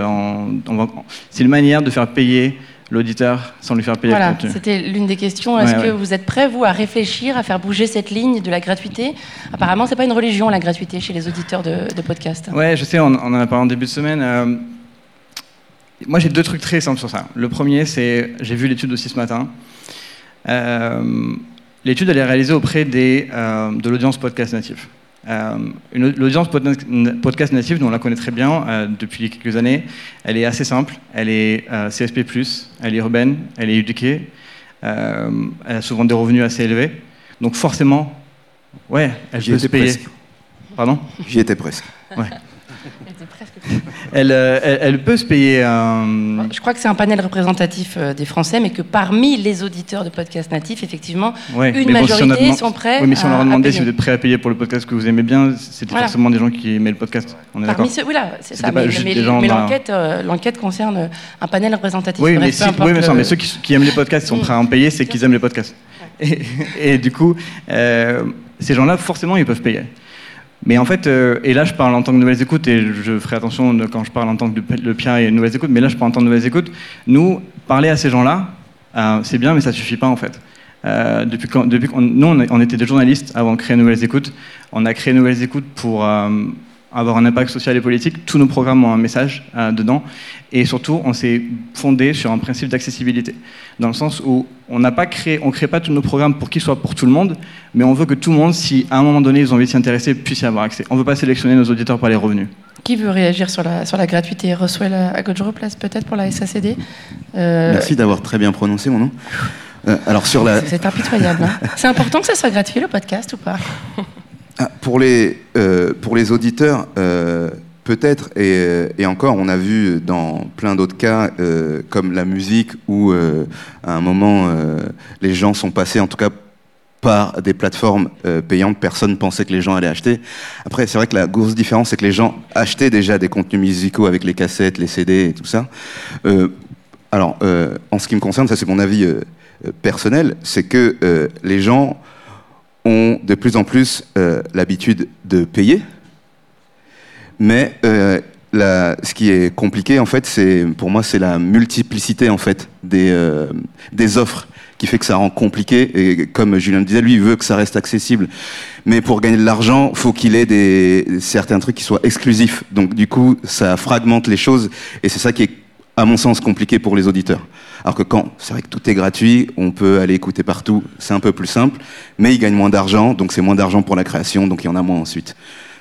c'est une manière de faire payer l'auditeur sans lui faire payer voilà, le contenu. C'était l'une des questions. Est-ce que vous êtes prêt, vous, à réfléchir, à faire bouger cette ligne de la gratuité? Apparemment, c'est pas une religion, la gratuité, chez les auditeurs de, de podcasts. Ouais, je sais, on, en a parlé en début de semaine. Euh, moi, j'ai deux trucs très simples sur ça. Le premier, c'est, j'ai vu l'étude aussi ce matin. Euh, l'étude, elle est réalisée auprès des, euh, de l'audience podcast native. Euh, L'audience podcast native, nous on la connaît très bien euh, depuis quelques années. Elle est assez simple, elle est euh, CSP+, elle est urbaine, elle est éduquée, euh, elle a souvent des revenus assez élevés. Donc forcément, ouais, elle peut se payer. Presque. Pardon? J'y étais presque. Ouais. Euh, elle, elle, peut se payer un... Je crois que c'est un panel représentatif euh, des Français, mais que parmi les auditeurs de podcasts natifs, effectivement, une majorité sont prêts oui, mais si on leur demandait si vous êtes prêts à payer pour le podcast que vous aimez bien, c'était forcément des gens qui aimaient le podcast. On est parmi ceux, oui, là, c'est ça. Mais, l'enquête, euh, l'enquête concerne un panel représentatif. Oui, mais, ceux qui, aiment les podcasts sont prêts à en payer, c'est qu'ils aiment les podcasts. Et, du coup, ces gens-là, forcément, ils peuvent payer. Mais en fait, euh, et là je parle en tant que nouvelles écoutes, et je ferai attention quand je parle en tant que le Pierre et nouvelles écoutes, mais là je parle en tant que nouvelles écoutes, nous, parler à ces gens-là, euh, c'est bien, mais ça suffit pas en fait. Euh, depuis quand, depuis nous, on, était des journalistes avant de créer Nouvelles Écoutes. On a créé Nouvelles Écoutes pour avoir un impact social et politique. Tous nos programmes ont un message dedans. Et surtout, on s'est fondé sur un principe d'accessibilité, dans le sens où on n'a pas créé, on crée pas tous nos programmes pour qu'ils soient pour tout le monde, mais on veut que tout le monde, si à un moment donné ils ont envie de s'y intéresser, puisse y avoir accès. On ne veut pas sélectionner nos auditeurs par les revenus. Qui veut réagir sur la, sur la gratuité? Reçoit à gauche place peut-être pour la SACD euh, Merci d'avoir très bien prononcé mon nom. Euh, alors sur la... C'est impitoyable. Hein. C'est important que ça soit gratuit le podcast ou pas? Ah, pour, les, euh, pour les auditeurs, Peut-être, et, et, encore, on a vu dans plein d'autres cas, euh, comme la musique, où euh, à un moment, euh, les gens sont passés, en tout cas par des plateformes euh, payantes, personne pensait que les gens allaient acheter. Après, c'est vrai que la grosse différence, c'est que les gens achetaient déjà des contenus musicaux avec les cassettes, les CD et tout ça. Euh, alors, euh, en ce qui me concerne, ça c'est mon avis euh, euh, personnel, c'est que euh, les gens ont de plus en plus euh, l'habitude de payer, mais euh, ce qui est compliqué, en fait, c'est pour moi, c'est la multiplicité en fait des, euh, des offres qui fait que ça rend compliqué. Et comme Julien le disait, lui, il veut que ça reste accessible. Mais pour gagner de l'argent, faut qu'il ait des certains trucs qui soient exclusifs. Donc du coup, ça fragmente les choses, et c'est ça qui est, à mon sens, compliqué pour les auditeurs. Alors que quand c'est vrai que tout est gratuit, on peut aller écouter partout, c'est un peu plus simple, mais ils gagnent moins d'argent, donc c'est moins d'argent pour la création, donc il y en a moins ensuite.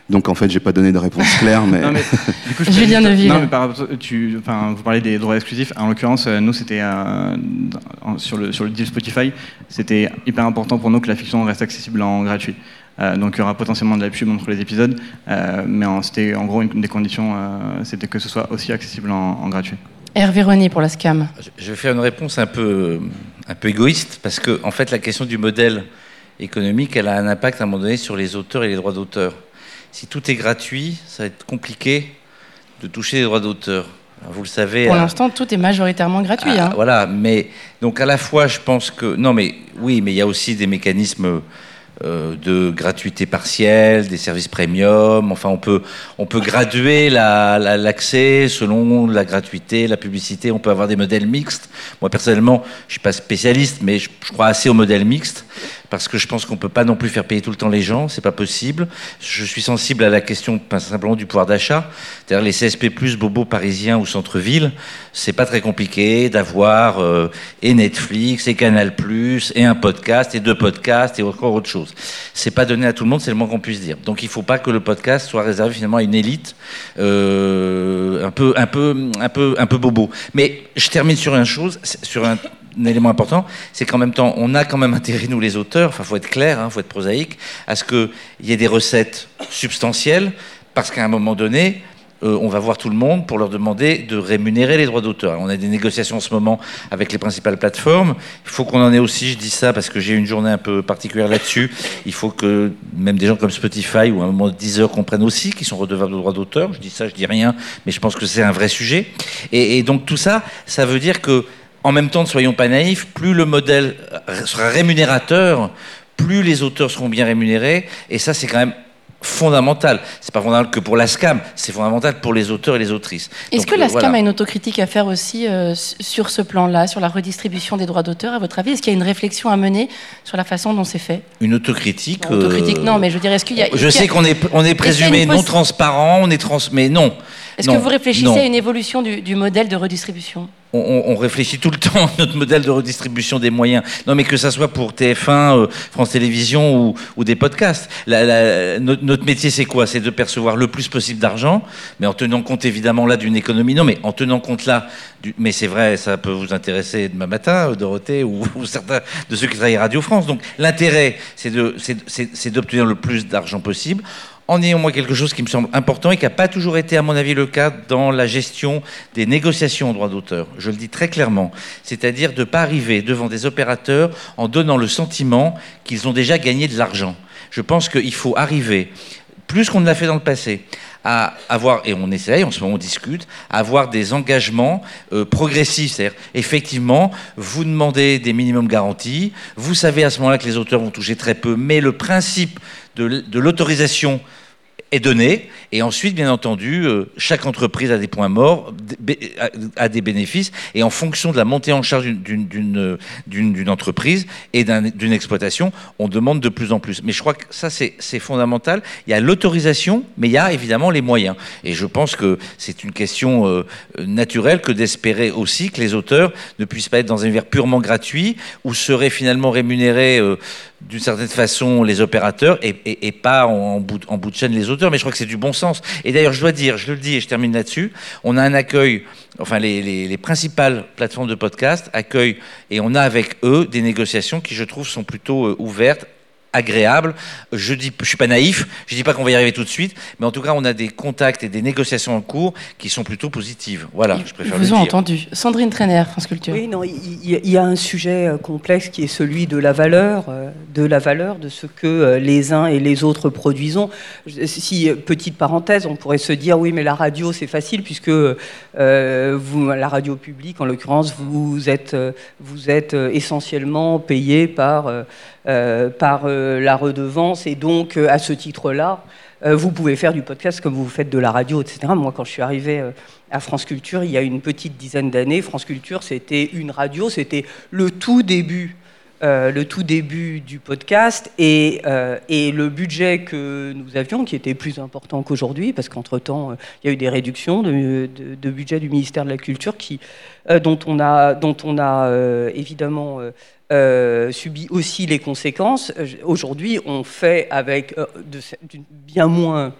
Donc en fait, j'ai pas donné de réponse claire, mais, Non, mais, du coup, je Julien juste- Neuville. Non, mais par rapport- tu, enfin, vous parlez des droits exclusifs. En l'occurrence, euh, nous, c'était euh, sur, le, sur le deal Spotify, c'était hyper important pour nous que la fiction reste accessible en gratuit. Euh, donc il y aura potentiellement de la pub entre les épisodes, euh, mais en- c'était en gros une des conditions, euh, c'était que ce soit aussi accessible en, en gratuit. Hervé René pour la SCAM. Je- vais faire une réponse un peu, un peu égoïste, parce que en fait, la question du modèle économique, elle a un impact à un moment donné sur les auteurs et les droits d'auteur. Si tout est gratuit, ça va être compliqué de toucher les droits d'auteur. Vous le savez. Pour à- l'instant, tout est majoritairement gratuit. ah, hein. Voilà, mais donc à la fois, je pense que non, mais oui, mais il y a aussi des mécanismes euh, de gratuité partielle, des services premium. Enfin, on peut on peut graduer la- la- l'accès selon la gratuité, la publicité. On peut avoir des modèles mixtes. Moi personnellement, je suis pas spécialiste, mais je, je crois assez au modèle mixte parce que je pense qu'on peut pas non plus faire payer tout le temps les gens, c'est pas possible. Je suis sensible à la question pas simplement du pouvoir d'achat, c'est-à-dire les CSP+ bobos parisiens ou centre-ville, c'est pas très compliqué d'avoir euh, et Netflix et Canal+ et un podcast et deux podcasts et encore autre chose. C'est pas donné à tout le monde, c'est le moins qu'on puisse dire. Donc il faut pas que le podcast soit réservé finalement à une élite euh, un peu un peu un peu un peu bobo. Mais je termine sur une chose, sur un un élément important, c'est qu'en même temps, on a quand même intérêt, nous les auteurs, enfin, faut être clair, hein, faut être prosaïque, à ce qu'il y ait des recettes substantielles, parce qu'à un moment donné, euh, on va voir tout le monde pour leur demander de rémunérer les droits d'auteur. On a des négociations en ce moment avec les principales plateformes. Il faut qu'on en ait aussi, je dis ça parce que j'ai une journée un peu particulière là-dessus. Il faut que même des gens comme Spotify ou à un moment Deezer comprennent aussi qu'ils sont redevables de droits d'auteur. Je dis ça, je dis rien, mais je pense que c'est un vrai sujet. Et, et donc tout ça, ça veut dire que en même temps, ne soyons pas naïfs, plus le modèle sera rémunérateur, plus les auteurs seront bien rémunérés, et ça c'est quand même fondamental. C'est pas fondamental que pour la SCAM, c'est fondamental pour les auteurs et les autrices. Est-ce que la euh, SCAM voilà. a une autocritique à faire aussi euh, sur ce plan-là, sur la redistribution des droits d'auteur, à votre avis? Est-ce qu'il y a une réflexion à mener sur la façon dont c'est fait? Une autocritique. Non, Autocritique, euh, non, mais je veux dire, est-ce qu'il y a. Je sais qu'on est, on est présumé non transparent, on est trans, mais non. Est-ce que vous réfléchissez non. à une évolution du, du modèle de redistribution on, réfléchit tout le temps à notre modèle de redistribution des moyens. Non, mais que ça soit pour TF1, euh, France Télévisions ou, ou des podcasts. La- la- notre, notre métier, c'est quoi? C'est de percevoir le plus possible d'argent, mais en tenant compte évidemment là d'une économie. Non, mais en tenant compte là, du, mais c'est vrai, ça peut vous intéresser demain matin, euh, Dorothée, ou, ou certains de ceux qui travaillent à Radio France. Donc l'intérêt, c'est d'obtenir le plus d'argent possible en ayant moi quelque chose qui me semble important et qui n'a pas toujours été, à mon avis, le cas dans la gestion des négociations en droit d'auteur. Je le dis très clairement. C'est-à-dire de ne pas arriver devant des opérateurs en donnant le sentiment qu'ils ont déjà gagné de l'argent. Je pense qu'il faut arriver, plus qu'on ne l'a fait dans le passé, à avoir, et on essaye, en ce moment on discute, à avoir des engagements euh, progressifs. C'est-à-dire, effectivement, vous demandez des minimums garantis, vous savez à ce moment-là que les auteurs vont toucher très peu, mais le principe de l'autorisation est donné, et ensuite, bien entendu, euh, chaque entreprise a des points morts, a, des bénéfices, et en fonction de la montée en charge d'une- euh, entreprise et d'un- d'une exploitation, on demande de plus en plus. Mais je crois que ça, c'est c'est fondamental. Il y a l'autorisation, mais il y a évidemment les moyens. Et je pense que c'est une question euh, naturelle que d'espérer aussi que les auteurs ne puissent pas être dans un univers purement gratuit, où seraient finalement rémunérés euh, d'une certaine façon les opérateurs et, pas en, en bout, en bout de chaîne les auteurs. Mais je crois que c'est du bon sens. Et d'ailleurs, je dois dire, je le dis et je termine là-dessus, on a un accueil, enfin les, les- les principales plateformes de podcast accueillent et on a avec eux des négociations qui, je trouve, sont plutôt euh, ouvertes agréable. Je dis, je suis pas naïf, je dis pas qu'on va y arriver tout de suite, mais en tout cas, on a des contacts et des négociations en cours qui sont plutôt positives. Voilà, je préfère Vous le ont dire. entendu. Sandrine Trainer, France Culture. Oui, non, il y a un sujet euh, complexe qui est celui de la valeur, euh, de la valeur de ce que euh, les uns et les autres produisons. Si petite parenthèse, on pourrait se dire oui, mais la radio c'est facile puisque euh, vous, la radio publique, en l'occurrence, vous êtes, vous êtes essentiellement payé par euh, par euh, la redevance et donc euh, à ce titre-là. euh, vous pouvez faire du podcast comme vous faites de la radio, etc. Moi, quand je suis arrivé euh, à France Culture, il y a une petite dizaine d'années, France Culture, c'était une radio, c'était le tout début, euh, le tout début du podcast, et, euh, et le budget que nous avions, qui était plus important qu'aujourd'hui, parce qu'entre-temps, euh, il y a eu des réductions de, de- budget du ministère de la Culture, qui, euh, dont on a, dont on a euh, évidemment... euh, euh, subi aussi les conséquences. Aujourd'hui, on fait avec euh, bien moins,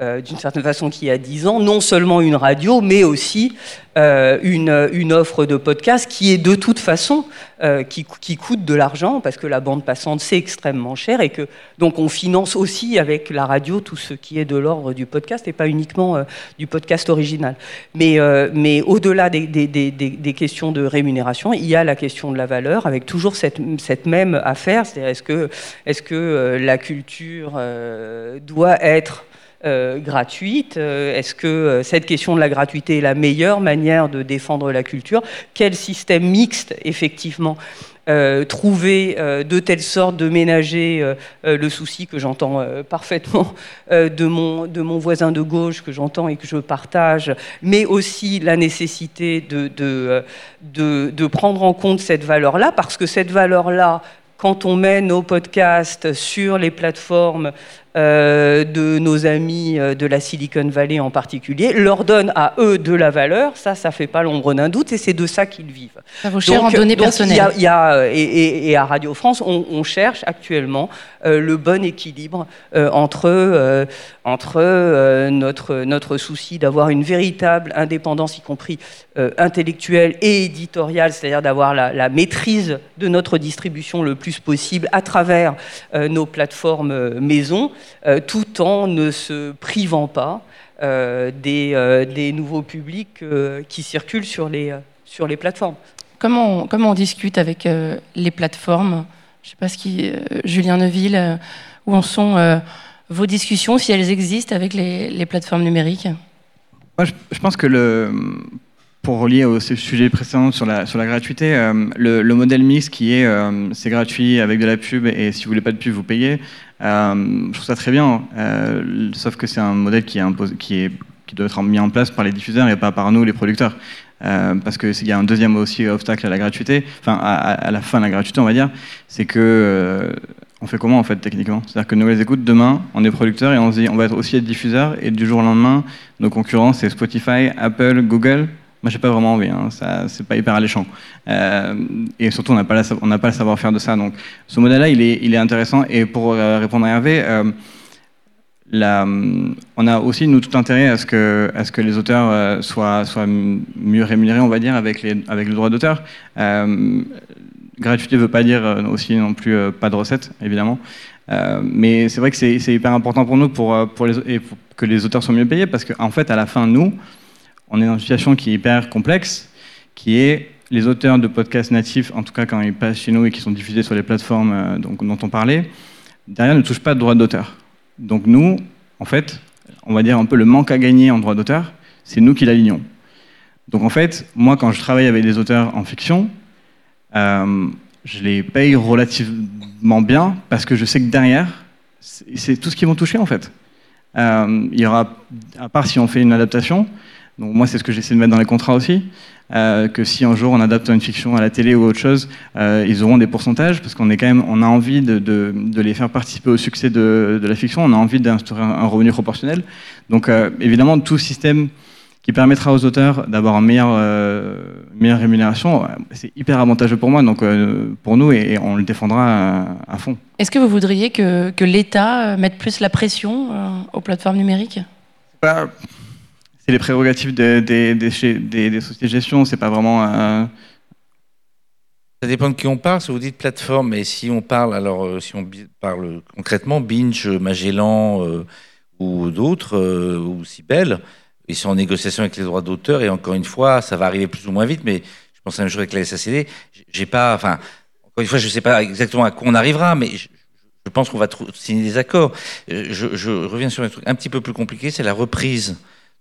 euh, d'une certaine façon, qu'il y a 10 ans, non seulement une radio, mais aussi euh, une, une offre de podcast qui est de toute façon, euh, qui, qui coûte de l'argent, parce que la bande passante, c'est extrêmement cher, et que donc on finance aussi avec la radio tout ce qui est de l'ordre du podcast, et pas uniquement du podcast original. Mais, mais au-delà des, des- des- des- questions de rémunération, il y a la question de la valeur, avec toujours cette, cette même affaire, c'est-à-dire est-ce que, est-ce que euh, la culture doit être euh, gratuite. Euh, Est-ce que euh, cette question de la gratuité est la meilleure manière de défendre la culture? Quel système mixte, effectivement trouver de telle sorte de ménager le souci que j'entends parfaitement de, mon, de mon voisin de gauche, que j'entends et que je partage, mais aussi la nécessité de, de, de, de prendre en compte cette valeur-là, parce que cette valeur-là, quand on met nos podcasts sur les plateformes euh, de nos amis euh, de la Silicon Valley en particulier, leur donne à eux de la valeur, ça, ça fait pas l'ombre d'un doute, et c'est de ça qu'ils vivent. Ça vaut cher en données donc, personnelles. y a- il y a, euh, et, et- et à Radio France, on, on cherche actuellement euh, le bon équilibre euh, entre, entre notre, notre souci d'avoir une véritable indépendance, y compris intellectuelle et éditoriale, c'est-à-dire d'avoir la, la maîtrise de notre distribution le plus possible à travers nos plateformes maison, tout en ne se privant pas euh, des, euh, des nouveaux publics euh, qui circulent sur les, euh, sur les plateformes. Comment on, comment on discute avec euh, les plateformes? Je ne sais pas ce qui, euh, Julien Neuville, euh, où en sont euh, vos discussions, si elles existent avec les, les plateformes numériques? Moi, je, je pense que le, pour relier au sujet précédent sur la, gratuité, euh, le, le modèle mix qui est euh, c'est gratuit avec de la pub et si vous voulez pas de pub, vous payez, euh, je trouve ça très bien. sauf que c'est un modèle qui, est qui, doit être mis en place par les diffuseurs et pas par nous, les producteurs. Euh, parce qu'il y a un deuxième aussi obstacle à la gratuité, enfin à, la fin de la gratuité, on va dire, c'est que on fait comment en fait techniquement? C'est-à-dire que nous les écoute demain, on est producteur et on se dit on va être aussi être diffuseur et du jour au lendemain, nos concurrents c'est Spotify, Apple, Google. Moi j'ai pas vraiment envie, hein, ça c'est pas hyper alléchant. Euh, et surtout on n'a pas, le savoir-faire de ça. Donc ce modèle-là il est, intéressant et pour euh, répondre à Hervé. euh, on a aussi nous tout intérêt à ce que, les auteurs soient, mieux rémunérés, on va dire, avec, les, avec le droit d'auteur. Gratuité ne veut pas dire aussi non plus pas de recettes, évidemment. Mais c'est vrai que c'est hyper important pour nous pour, et pour que les auteurs soient mieux payés parce qu'en fait, à la fin, nous, on est dans une situation qui est hyper complexe, qui est les auteurs de podcasts natifs, en tout cas quand ils passent chez nous et qui sont diffusés sur les plateformes euh, dont on parlait, derrière ne touchent pas de droit d'auteur. Donc nous, en fait, on va dire un peu le manque à gagner en droit d'auteur, c'est nous qui l'alignons. Donc en fait, moi quand je travaille avec des auteurs en fiction, euh, je les paye relativement bien parce que je sais que derrière, c'est c'est tout ce qu'ils vont toucher en fait. Euh, il y aura, à part si on fait une adaptation, donc moi c'est ce que j'essaie de mettre dans les contrats aussi, euh, que si un jour on adapte une fiction à la télé ou autre chose, euh, ils auront des pourcentages parce qu'on est quand même, on a envie de, de- de les faire participer au succès de, de la fiction, on a envie d'instaurer un, un revenu proportionnel. Donc euh, évidemment tout système qui permettra aux auteurs d'avoir une meilleure, euh, meilleure rémunération, c'est hyper avantageux pour moi, donc euh, pour nous et, et on le défendra à, à fond. Est-ce que vous voudriez que, que l'État mette plus la pression euh, aux plateformes numériques? Bah, c'est les prérogatives des, sociétés de gestion, c'est pas vraiment. euh, Ça dépend de qui on parle. Si vous dites plateforme, mais si on parle, alors euh, si on parle concrètement, Binge, Magellan euh, ou d'autres, euh, ou Sibel, ils sont en négociation avec les droits d'auteur. Et encore une fois, ça va arriver plus ou moins vite, mais je pense à la même avec la SACD. J'ai pas, enfin, encore une fois, je sais pas exactement à quoi on arrivera, mais je, pense qu'on va signer des accords. Je, reviens sur un truc un petit peu plus compliqué, c'est la reprise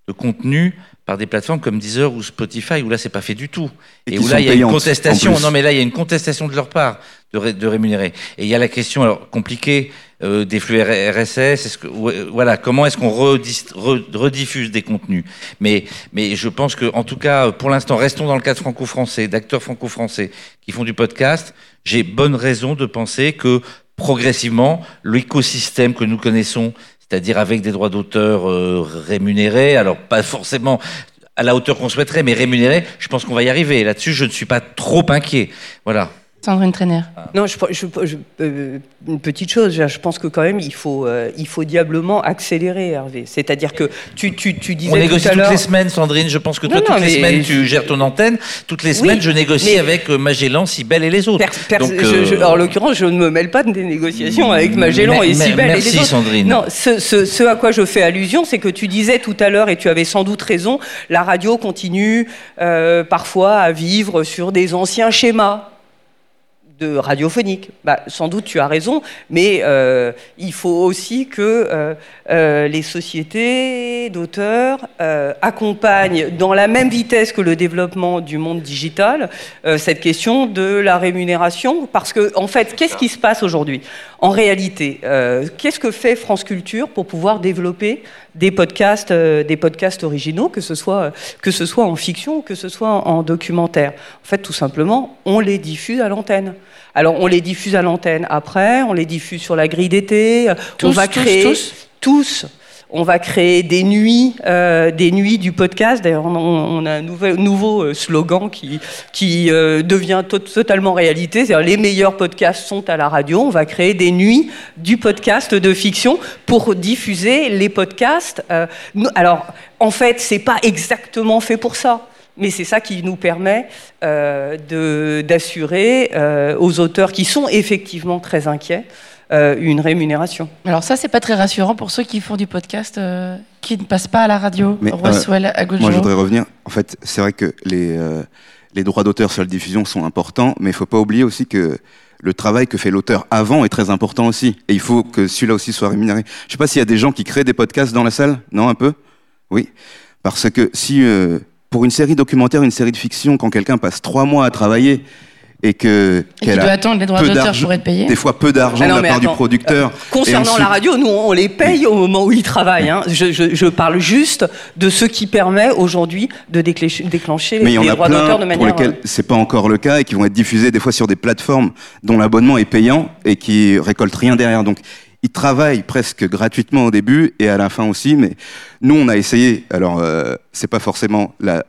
de contenu par des plateformes comme Deezer ou Spotify, où là, c'est pas fait du tout. Et, où là, il y a une contestation. Non, mais là, il y a une contestation de leur part de, de rémunérer. Et il y a la question, alors, compliquée, euh, des flux RSS. Est-ce que, voilà, comment est-ce qu'on rediffuse des contenus? Mais, mais je pense que, en tout cas, pour l'instant, restons dans le cadre franco-français, d'acteurs franco-français qui font du podcast. J'ai bonne raison de penser que progressivement, l'écosystème que nous connaissons c'est-à-dire avec des droits d'auteur euh, rémunérés, alors pas forcément à la hauteur qu'on souhaiterait, mais rémunérés, je pense qu'on va y arriver. Là-dessus, je ne suis pas trop inquiet. Voilà. Sandrine Trainer. Non, je, euh, une petite chose. Je pense que quand même, il faut, euh, il faut diablement accélérer, Hervé. C'est-à-dire que tu, tu, tu disais. On négocie toutes les semaines, Sandrine. Je pense que toi, toutes les semaines, tu gères ton antenne. Toutes les semaines, je négocie avec euh, Magellan, Sibel et les autres. en l'occurrence, je ne me mêle pas des négociations avec Magellan et Sibel et les autres. Sandrine. Non, ce, ce, ce, à quoi je fais allusion, c'est que tu disais tout à l'heure, et tu avais sans doute raison, la radio continue parfois à vivre sur des anciens schémas de radiophonique. Bah, sans doute, tu as raison, mais euh, il faut aussi que euh, euh, les sociétés d'auteurs accompagnent dans la même vitesse que le développement du monde digital cette question de la rémunération, parce que en fait, qu'est-ce qui se passe aujourd'hui? En réalité, qu'est-ce que fait France Culture pour pouvoir développer des podcasts, des podcasts originaux, que ce soit que ce soit en fiction ou que ce soit en documentaire En fait, tout simplement, on les diffuse à l'antenne. Alors on les diffuse à l'antenne après, on les diffuse sur la grille d'été. On va créer tous, tous on va créer des nuits, euh, des nuits du podcast. D'ailleurs, on, a un nouveau, euh, slogan qui, euh, devient totalement réalité. C'est-à-dire, les meilleurs podcasts sont à la radio. On va créer des nuits du podcast de fiction pour diffuser les podcasts. alors, en fait, c'est pas exactement fait pour ça mais c'est ça qui nous permet d'assurer aux auteurs qui sont effectivement très inquiets une rémunération. Alors ça, c'est pas très rassurant pour ceux qui font du podcast, qui ne passent pas à la radio. Mais, moi, je voudrais revenir. En fait, c'est vrai que les, les droits d'auteur sur la diffusion sont importants, mais il faut pas oublier aussi que le travail que fait l'auteur avant est très important aussi. Et il faut que celui-là aussi soit rémunéré. Je sais pas s'il y a des gens qui créent des podcasts dans la salle. Non, un peu? Oui. Parce que si pour une série documentaire, une série de fiction, quand quelqu'un passe trois mois à travailler et que et qu'il doit attendre les droits d'auteur pour être payé. Des fois peu d'argent ah de la part du producteur. Euh, concernant la radio, nous on les paye au moment où ils travaillent. Hein. Je, je, je, parle juste de ce qui permet aujourd'hui de déclencher, déclencher Mais les, droits d'auteur de manière. Pour lesquels c'est pas encore le cas et qui vont être diffusés des fois sur des plateformes dont l'abonnement est payant et qui récoltent rien derrière. Donc ils travaillent presque gratuitement au début et à la fin aussi, mais nous on a essayé. Alors euh, c'est pas forcément la,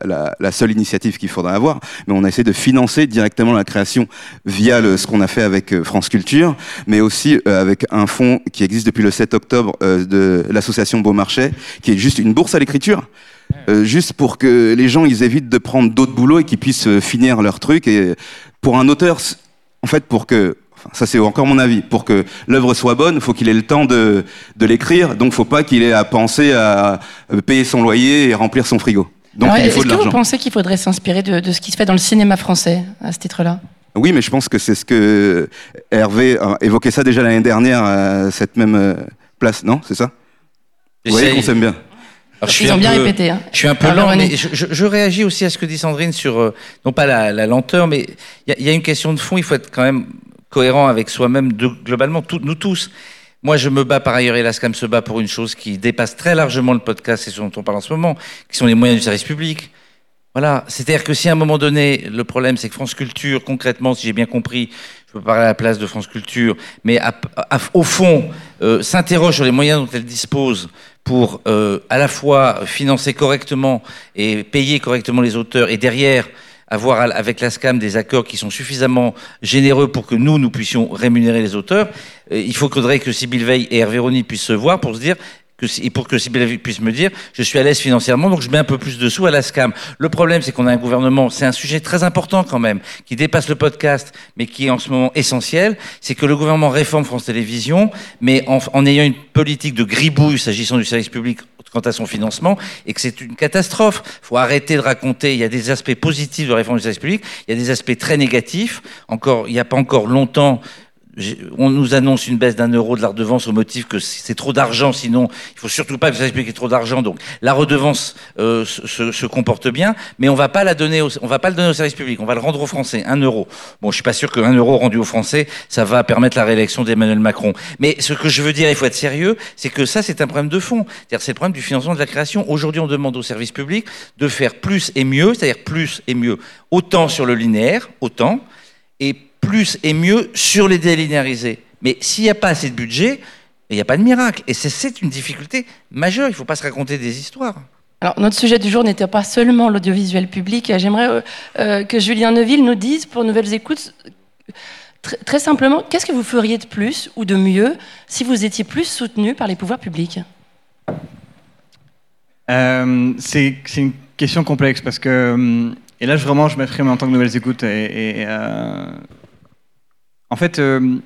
seule initiative qu'il faudra avoir, mais on a essayé de financer directement la création via ce qu'on a fait avec euh, France Culture, mais aussi euh, avec un fonds qui existe depuis le 7 octobre de l'association Beaumarchais, qui est juste une bourse à l'écriture. Juste pour que les gens ils évitent de prendre d'autres boulots et qu'ils puissent finir leur truc. Et pour un auteur, en fait, pour que ça c'est encore mon avis. Pour que l'œuvre soit bonne, il faut qu'il ait le temps de, de l'écrire. Donc, il ne faut pas qu'il ait à penser à payer son loyer et remplir son frigo. Donc, il faut Est-ce que vous pensez qu'il faudrait s'inspirer de, de, ce qui se fait dans le cinéma français à ce titre-là? Oui, mais je pense que c'est ce que Hervé a évoqué ça déjà l'année dernière à cette même euh, place, non? C'est ça? Vous voyez qu'on s'aime bien. Alors, Ils ont bien peu, répété. Hein. Je suis un peu lent, mais je, je, je, réagis aussi à ce que dit Sandrine sur, euh, non pas la, la lenteur, mais il y, y, a une question de fond. Il faut être quand même cohérent avec soi-même, globalement, nous tous. Moi, je me bats par ailleurs, et l'ASCAM se bat pour une chose qui dépasse très largement le podcast et ce dont on parle en ce moment, qui sont les moyens du service public. Voilà, c'est-à-dire que si à un moment donné, le problème c'est que France Culture, concrètement, si j'ai bien compris, je peux parler à la place de France Culture, mais au fond, euh, s'interroge sur les moyens dont elle dispose pour euh, à la fois financer correctement et payer correctement les auteurs, et derrière avoir avec la SCAM des accords qui sont suffisamment généreux pour que nous, nous puissions rémunérer les auteurs, euh, il faudrait que Sybille Veil et Hervé Rony puissent se voir pour se dire que, et pour que Sybille puisse me dire, je suis à l'aise financièrement, donc je mets un peu plus de sous à la SCAM. Le problème, c'est qu'on a un gouvernement, c'est un sujet très important quand même, qui dépasse le podcast, mais qui est en ce moment essentiel, c'est que le gouvernement réforme France Télévisions, mais en, en ayant une politique de gribouille s'agissant du service public quant à son financement, et que c'est une catastrophe. Il faut arrêter de raconter, il y a des aspects positifs de la réforme du service public, il y a des aspects très négatifs. Encore, il n'y a pas encore longtemps, on nous annonce une baisse d'un euro de la redevance au motif que c'est trop d'argent, sinon il faut surtout pas que ça explique trop d'argent. Donc la redevance euh, se, comporte bien, mais on va pas la donner, au, va pas le donner au service public, on va le rendre aux Français, un euro. Bon, je suis pas sûr qu'un euro rendu aux Français, ça va permettre la réélection d'Emmanuel Macron. Mais ce que je veux dire, il faut être sérieux, c'est que ça c'est un problème de fond. C'est-à-dire c'est le problème du financement de la création. Aujourd'hui, on demande au service public de faire plus et mieux, c'est-à-dire plus et mieux, autant sur le linéaire, autant, et plus et mieux sur les délinéarisés. Mais s'il n'y a pas assez de budget, il n'y a pas de miracle. Et c'est une difficulté majeure. Il ne faut pas se raconter des histoires. Alors, notre sujet du jour n'était pas seulement l'audiovisuel public. J'aimerais euh, euh, que Julien Neuville nous dise, pour Nouvelles Écoutes, très, très simplement, qu'est-ce que vous feriez de plus ou de mieux si vous étiez plus soutenu par les pouvoirs publics? Euh, C'est une question complexe parce que, et là, vraiment, je m'exprime en tant que Nouvelles Écoutes et, et euh, en fait, euh,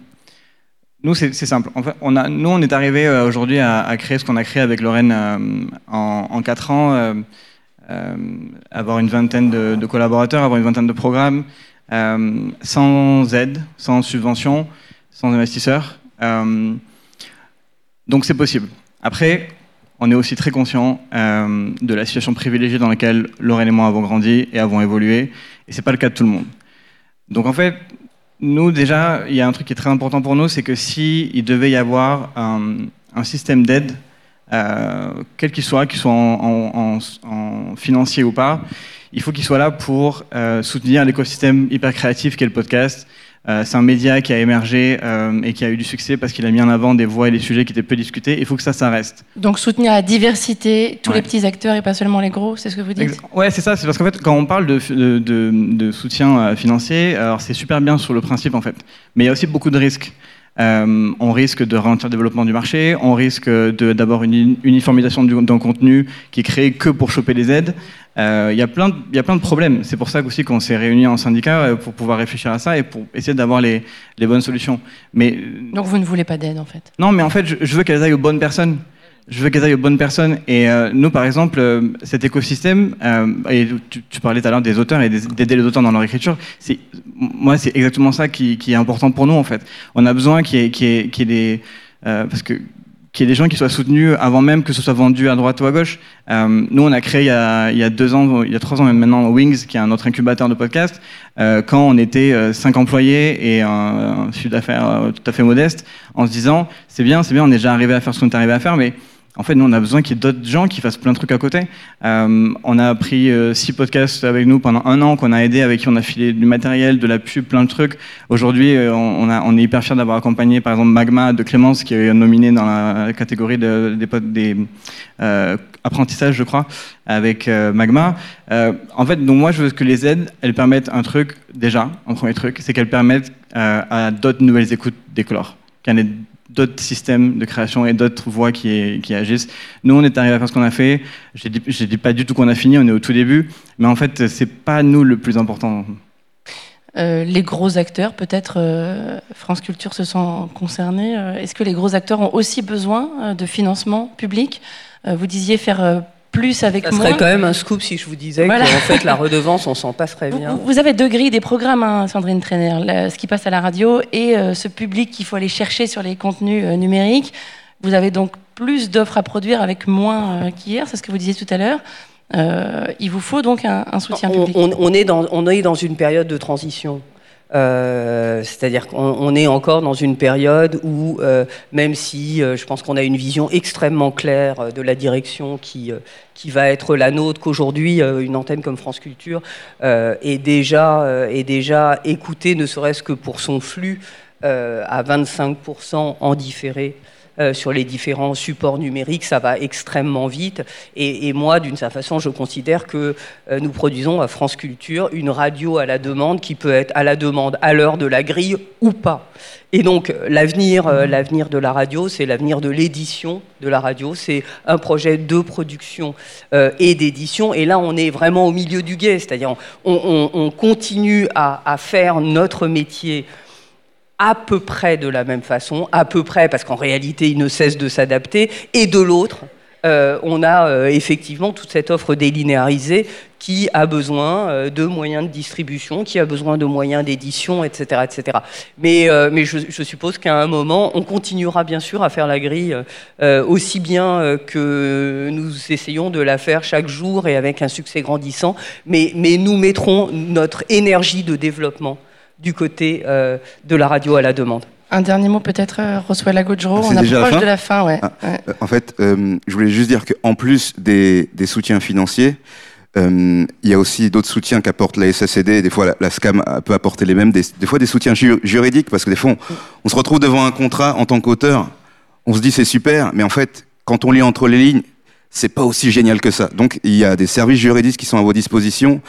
nous, c'est simple. En fait, nous, on est arrivé euh, aujourd'hui à, créer ce qu'on a créé avec Lorraine euh, en, en, quatre ans, avoir une vingtaine de, collaborateurs, avoir une vingtaine de programmes, sans aide, sans subvention, sans investisseurs. donc, c'est possible. Après, on est aussi très conscient de la situation privilégiée dans laquelle Lorraine et moi avons grandi et avons évolué, et c'est pas le cas de tout le monde. Donc, en fait, nous, déjà, il y a un truc qui est très important pour nous, c'est que s'il il devait y avoir un, système d'aide, euh, quel qu'il soit, qu'il soit en, financier ou pas, il faut qu'il soit là pour euh, soutenir l'écosystème hyper créatif qu'est le podcast, euh, c'est un média qui a émergé euh, et qui a eu du succès parce qu'il a mis en avant des voix et des sujets qui étaient peu discutés. Il faut que ça, ça reste. Donc soutenir la diversité, tous ouais. les petits acteurs et pas seulement les gros, c'est ce que vous dites? Ouais, c'est ça. C'est parce qu'en fait, quand on parle de, de, de, de soutien euh, financier, alors c'est super bien sur le principe en fait, mais il y a aussi beaucoup de risques. Euh, on risque de ralentir le développement du marché, on risque d'avoir une uniformisation d'un contenu qui est créé que pour choper les aides. Euh, il y, a plein de, y a plein de problèmes. C'est pour ça aussi qu'on s'est réunis en syndicat euh, pour pouvoir réfléchir à ça et pour essayer d'avoir les, les, bonnes solutions. Mais, Donc vous ne voulez pas d'aide en fait? Non, mais en fait, je, je veux qu'elles aillent aux bonnes personnes je veux qu'elles aillent aux bonnes personnes. Et euh, nous, par exemple, euh, cet écosystème, euh, et tu, parlais tout à l'heure des auteurs et d'aider les auteurs dans leur écriture, moi, c'est exactement ça qui, est important pour nous, en fait. On a besoin qu'il y ait, des... parce que qu'il y ait des gens qui soient soutenus avant même que ce soit vendu à droite ou à gauche. Nous, on a créé il y a, deux ans, il y a trois ans même maintenant, Wings, qui est un autre incubateur de podcast, quand on était cinq employés et un, un chiffre d'affaires tout à fait modeste, en se disant, c'est bien, c'est bien, on est déjà arrivé à faire ce qu'on est arrivé à faire, mais en fait, nous, on a besoin qu'il y ait d'autres gens qui fassent plein de trucs à côté. Euh, on a pris euh, six podcasts avec nous pendant un an, qu'on a aidé, avec qui on a filé du matériel, de la pub, plein de trucs. Aujourd'hui, euh, on, est hyper fiers d'avoir accompagné, par exemple, Magma de Clémence, qui est nominé dans la catégorie de, des, des apprentissages, je crois, avec Magma. en fait, donc moi, je veux que les aides, elles permettent un truc, déjà, un premier truc, c'est qu'elles permettent à d'autres nouvelles écoutes d'éclore. D'autres systèmes de création et d'autres voix qui, agissent. Nous, on est arrivé à faire ce qu'on a fait. Je ne dis, pas du tout qu'on a fini, on est au tout début, mais en fait, c'est pas nous le plus important. Euh, les gros acteurs, peut-être euh, France Culture se sent concernés. Euh, Est-ce que les gros acteurs ont aussi besoin de financement public? Vous disiez faire plus avec ça moins. Ça serait quand même un scoop si je vous disais voilà. qu'en fait la redevance, on s'en passerait bien. Vous, vous, avez deux grilles des programmes, hein, Sandrine Trainer, le, ce qui passe à la radio et euh, ce public qu'il faut aller chercher sur les contenus euh, numériques. Vous avez donc plus d'offres à produire avec moins euh, qu'hier, c'est ce que vous disiez tout à l'heure. il vous faut donc un, un soutien on, public. On, on, est dans, on est dans une période de transition. Euh, C'est-à-dire qu'on est encore dans une période où, euh, même si euh, je pense qu'on a une vision extrêmement claire de la direction qui, qui va être la nôtre, qu'aujourd'hui une antenne comme France Culture est, déjà, est déjà écoutée, ne serait-ce que pour son flux à 25% en différé. Euh, sur les différents supports numériques, ça va extrêmement vite. Et, moi, d'une certaine façon, je considère que euh, nous produisons à France Culture une radio à la demande qui peut être à la demande à l'heure de la grille ou pas. Et donc l'avenir, l'avenir de la radio, c'est l'avenir de l'édition de la radio. C'est un projet de production et d'édition. Et là, on est vraiment au milieu du guet, c'est-à-dire on, continue à faire notre métier à peu près de la même façon, à peu près parce qu'en réalité il ne cesse de s'adapter, et de l'autre, euh, on a euh, effectivement toute cette offre délinéarisée qui a besoin euh, de moyens de distribution, qui a besoin de moyens d'édition, etc., etc. Mais, je, suppose qu'à un moment, on continuera bien sûr à faire la grille aussi bien que nous essayons de la faire chaque jour et avec un succès grandissant, mais nous mettrons notre énergie de développement du côté euh, de la radio à la demande. Un dernier mot peut-être, euh, Roswell Agodjro, on approche de la fin. Ouais. Ah, euh, en fait, je voulais juste dire qu'en plus des, soutiens financiers, il y a aussi d'autres soutiens qu'apporte la SACD. Des fois, la, SCAM peut apporter les mêmes. Des, fois, des soutiens juridiques, parce que des fois, on, se retrouve devant un contrat en tant qu'auteur. On se dit c'est super, mais en fait, quand on lit entre les lignes, c'est pas aussi génial que ça. Donc il y a des services juridiques qui sont à vos dispositions.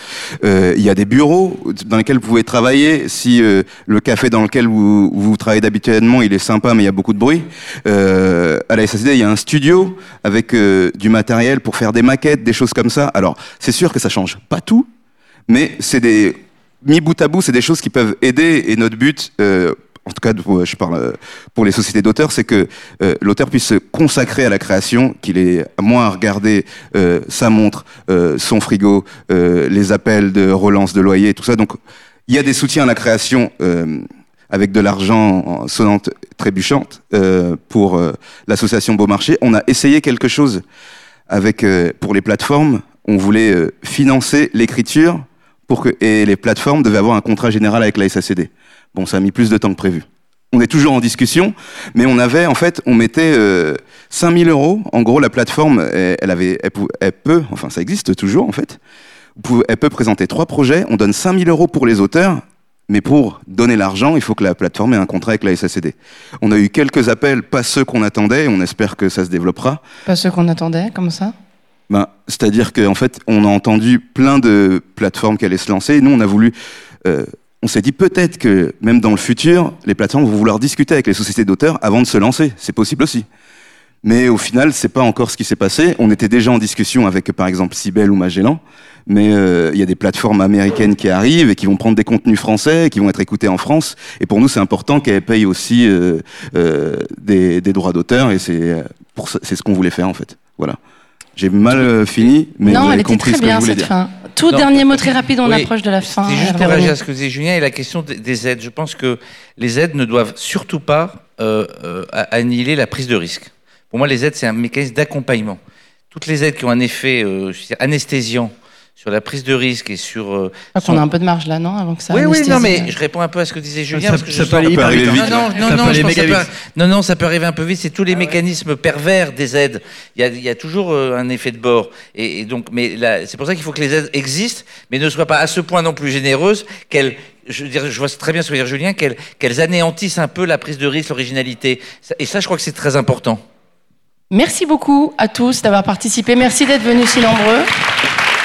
Euh, il y a des bureaux dans lesquels vous pouvez travailler. Si euh, le café dans lequel vous, vous travaillez d'habituellement, il est sympa, mais il y a beaucoup de bruit. Euh, à la SACD, il y a un studio avec euh, du matériel pour faire des maquettes, des choses comme ça. Alors c'est sûr que ça change pas tout, mais c'est des mis bout à bout, c'est des choses qui peuvent aider. Et notre but euh, en tout cas je parle euh, pour les sociétés d'auteurs, c'est que euh, l'auteur puisse se consacrer à la création, qu'il ait moins à regarder euh, sa montre, son frigo, les appels de relance de loyer, tout ça. Donc il y a des soutiens à la création avec de l'argent sonnante trébuchante pour l'association Beaumarchais. On a essayé quelque chose avec pour les plateformes. On voulait financer l'écriture pour que et les plateformes devaient avoir un contrat général avec la SACD. Bon, ça a mis plus de temps que prévu. On est toujours en discussion, mais on avait, en fait, on mettait euh, 5000 euros. En gros, la plateforme, elle, avait, elle, peut, enfin, ça existe toujours, en fait. Elle peut présenter trois projets. On donne 5000 euros pour les auteurs, mais pour donner l'argent, il faut que la plateforme ait un contrat avec la SACD. On a eu quelques appels, pas ceux qu'on attendait. On espère que ça se développera. Pas ceux qu'on attendait, comme ça? Ben, C'est-à-dire qu'en fait, on a entendu plein de plateformes qui allaient se lancer. Et nous, on a voulu euh, on s'est dit peut-être que même dans le futur, les plateformes vont vouloir discuter avec les sociétés d'auteurs avant de se lancer. C'est possible aussi. Mais au final, c'est pas encore ce qui s'est passé. On était déjà en discussion avec, par exemple, Sibel ou Magellan. Mais euh, il y a des plateformes américaines qui arrivent et qui vont prendre des contenus français, et qui vont être écoutés en France. Et pour nous, c'est important qu'elles payent aussi euh, euh, des, des, droits d'auteur. Et c'est c'est ce qu'on voulait faire en fait. Voilà. J'ai mal fini, mais non, elle était très bien cette fin. Tout dernier mot très rapide, on approche de la fin. C'est juste pour réagir à ce que disait Julien et la question des aides. Je pense que les aides ne doivent surtout pas euh, euh, annihiler la prise de risque. Pour moi, les aides, c'est un mécanisme d'accompagnement. Toutes les aides qui ont un effet euh, anesthésiant sur la prise de risque et sur. Euh, on a un peu de marge là, non Avant que ça oui, oui, non, mais je réponds un peu à ce que disait Julien. Ça, parce que ça peut aller arriver vite. Non, non, non, ça peut, non, non, ça peut arriver un peu vite. C'est tous les ah mécanismes pervers des aides. Il y a, il y a toujours euh, un effet de bord. Et, donc, mais c'est pour ça qu'il faut que les aides existent, mais ne soient pas à ce point non plus généreuses qu'elles je, je vois très bien ce que veut dire Julien, qu'elles qu'elles anéantissent un peu la prise de risque, l'originalité. Et ça, je crois que c'est très important. Merci beaucoup à tous d'avoir participé. Merci d'être venus si nombreux.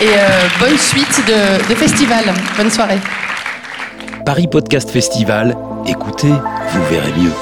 Et euh, bonne suite de, de festival. Bonne soirée. Paris Podcast Festival. Écoutez, vous verrez mieux.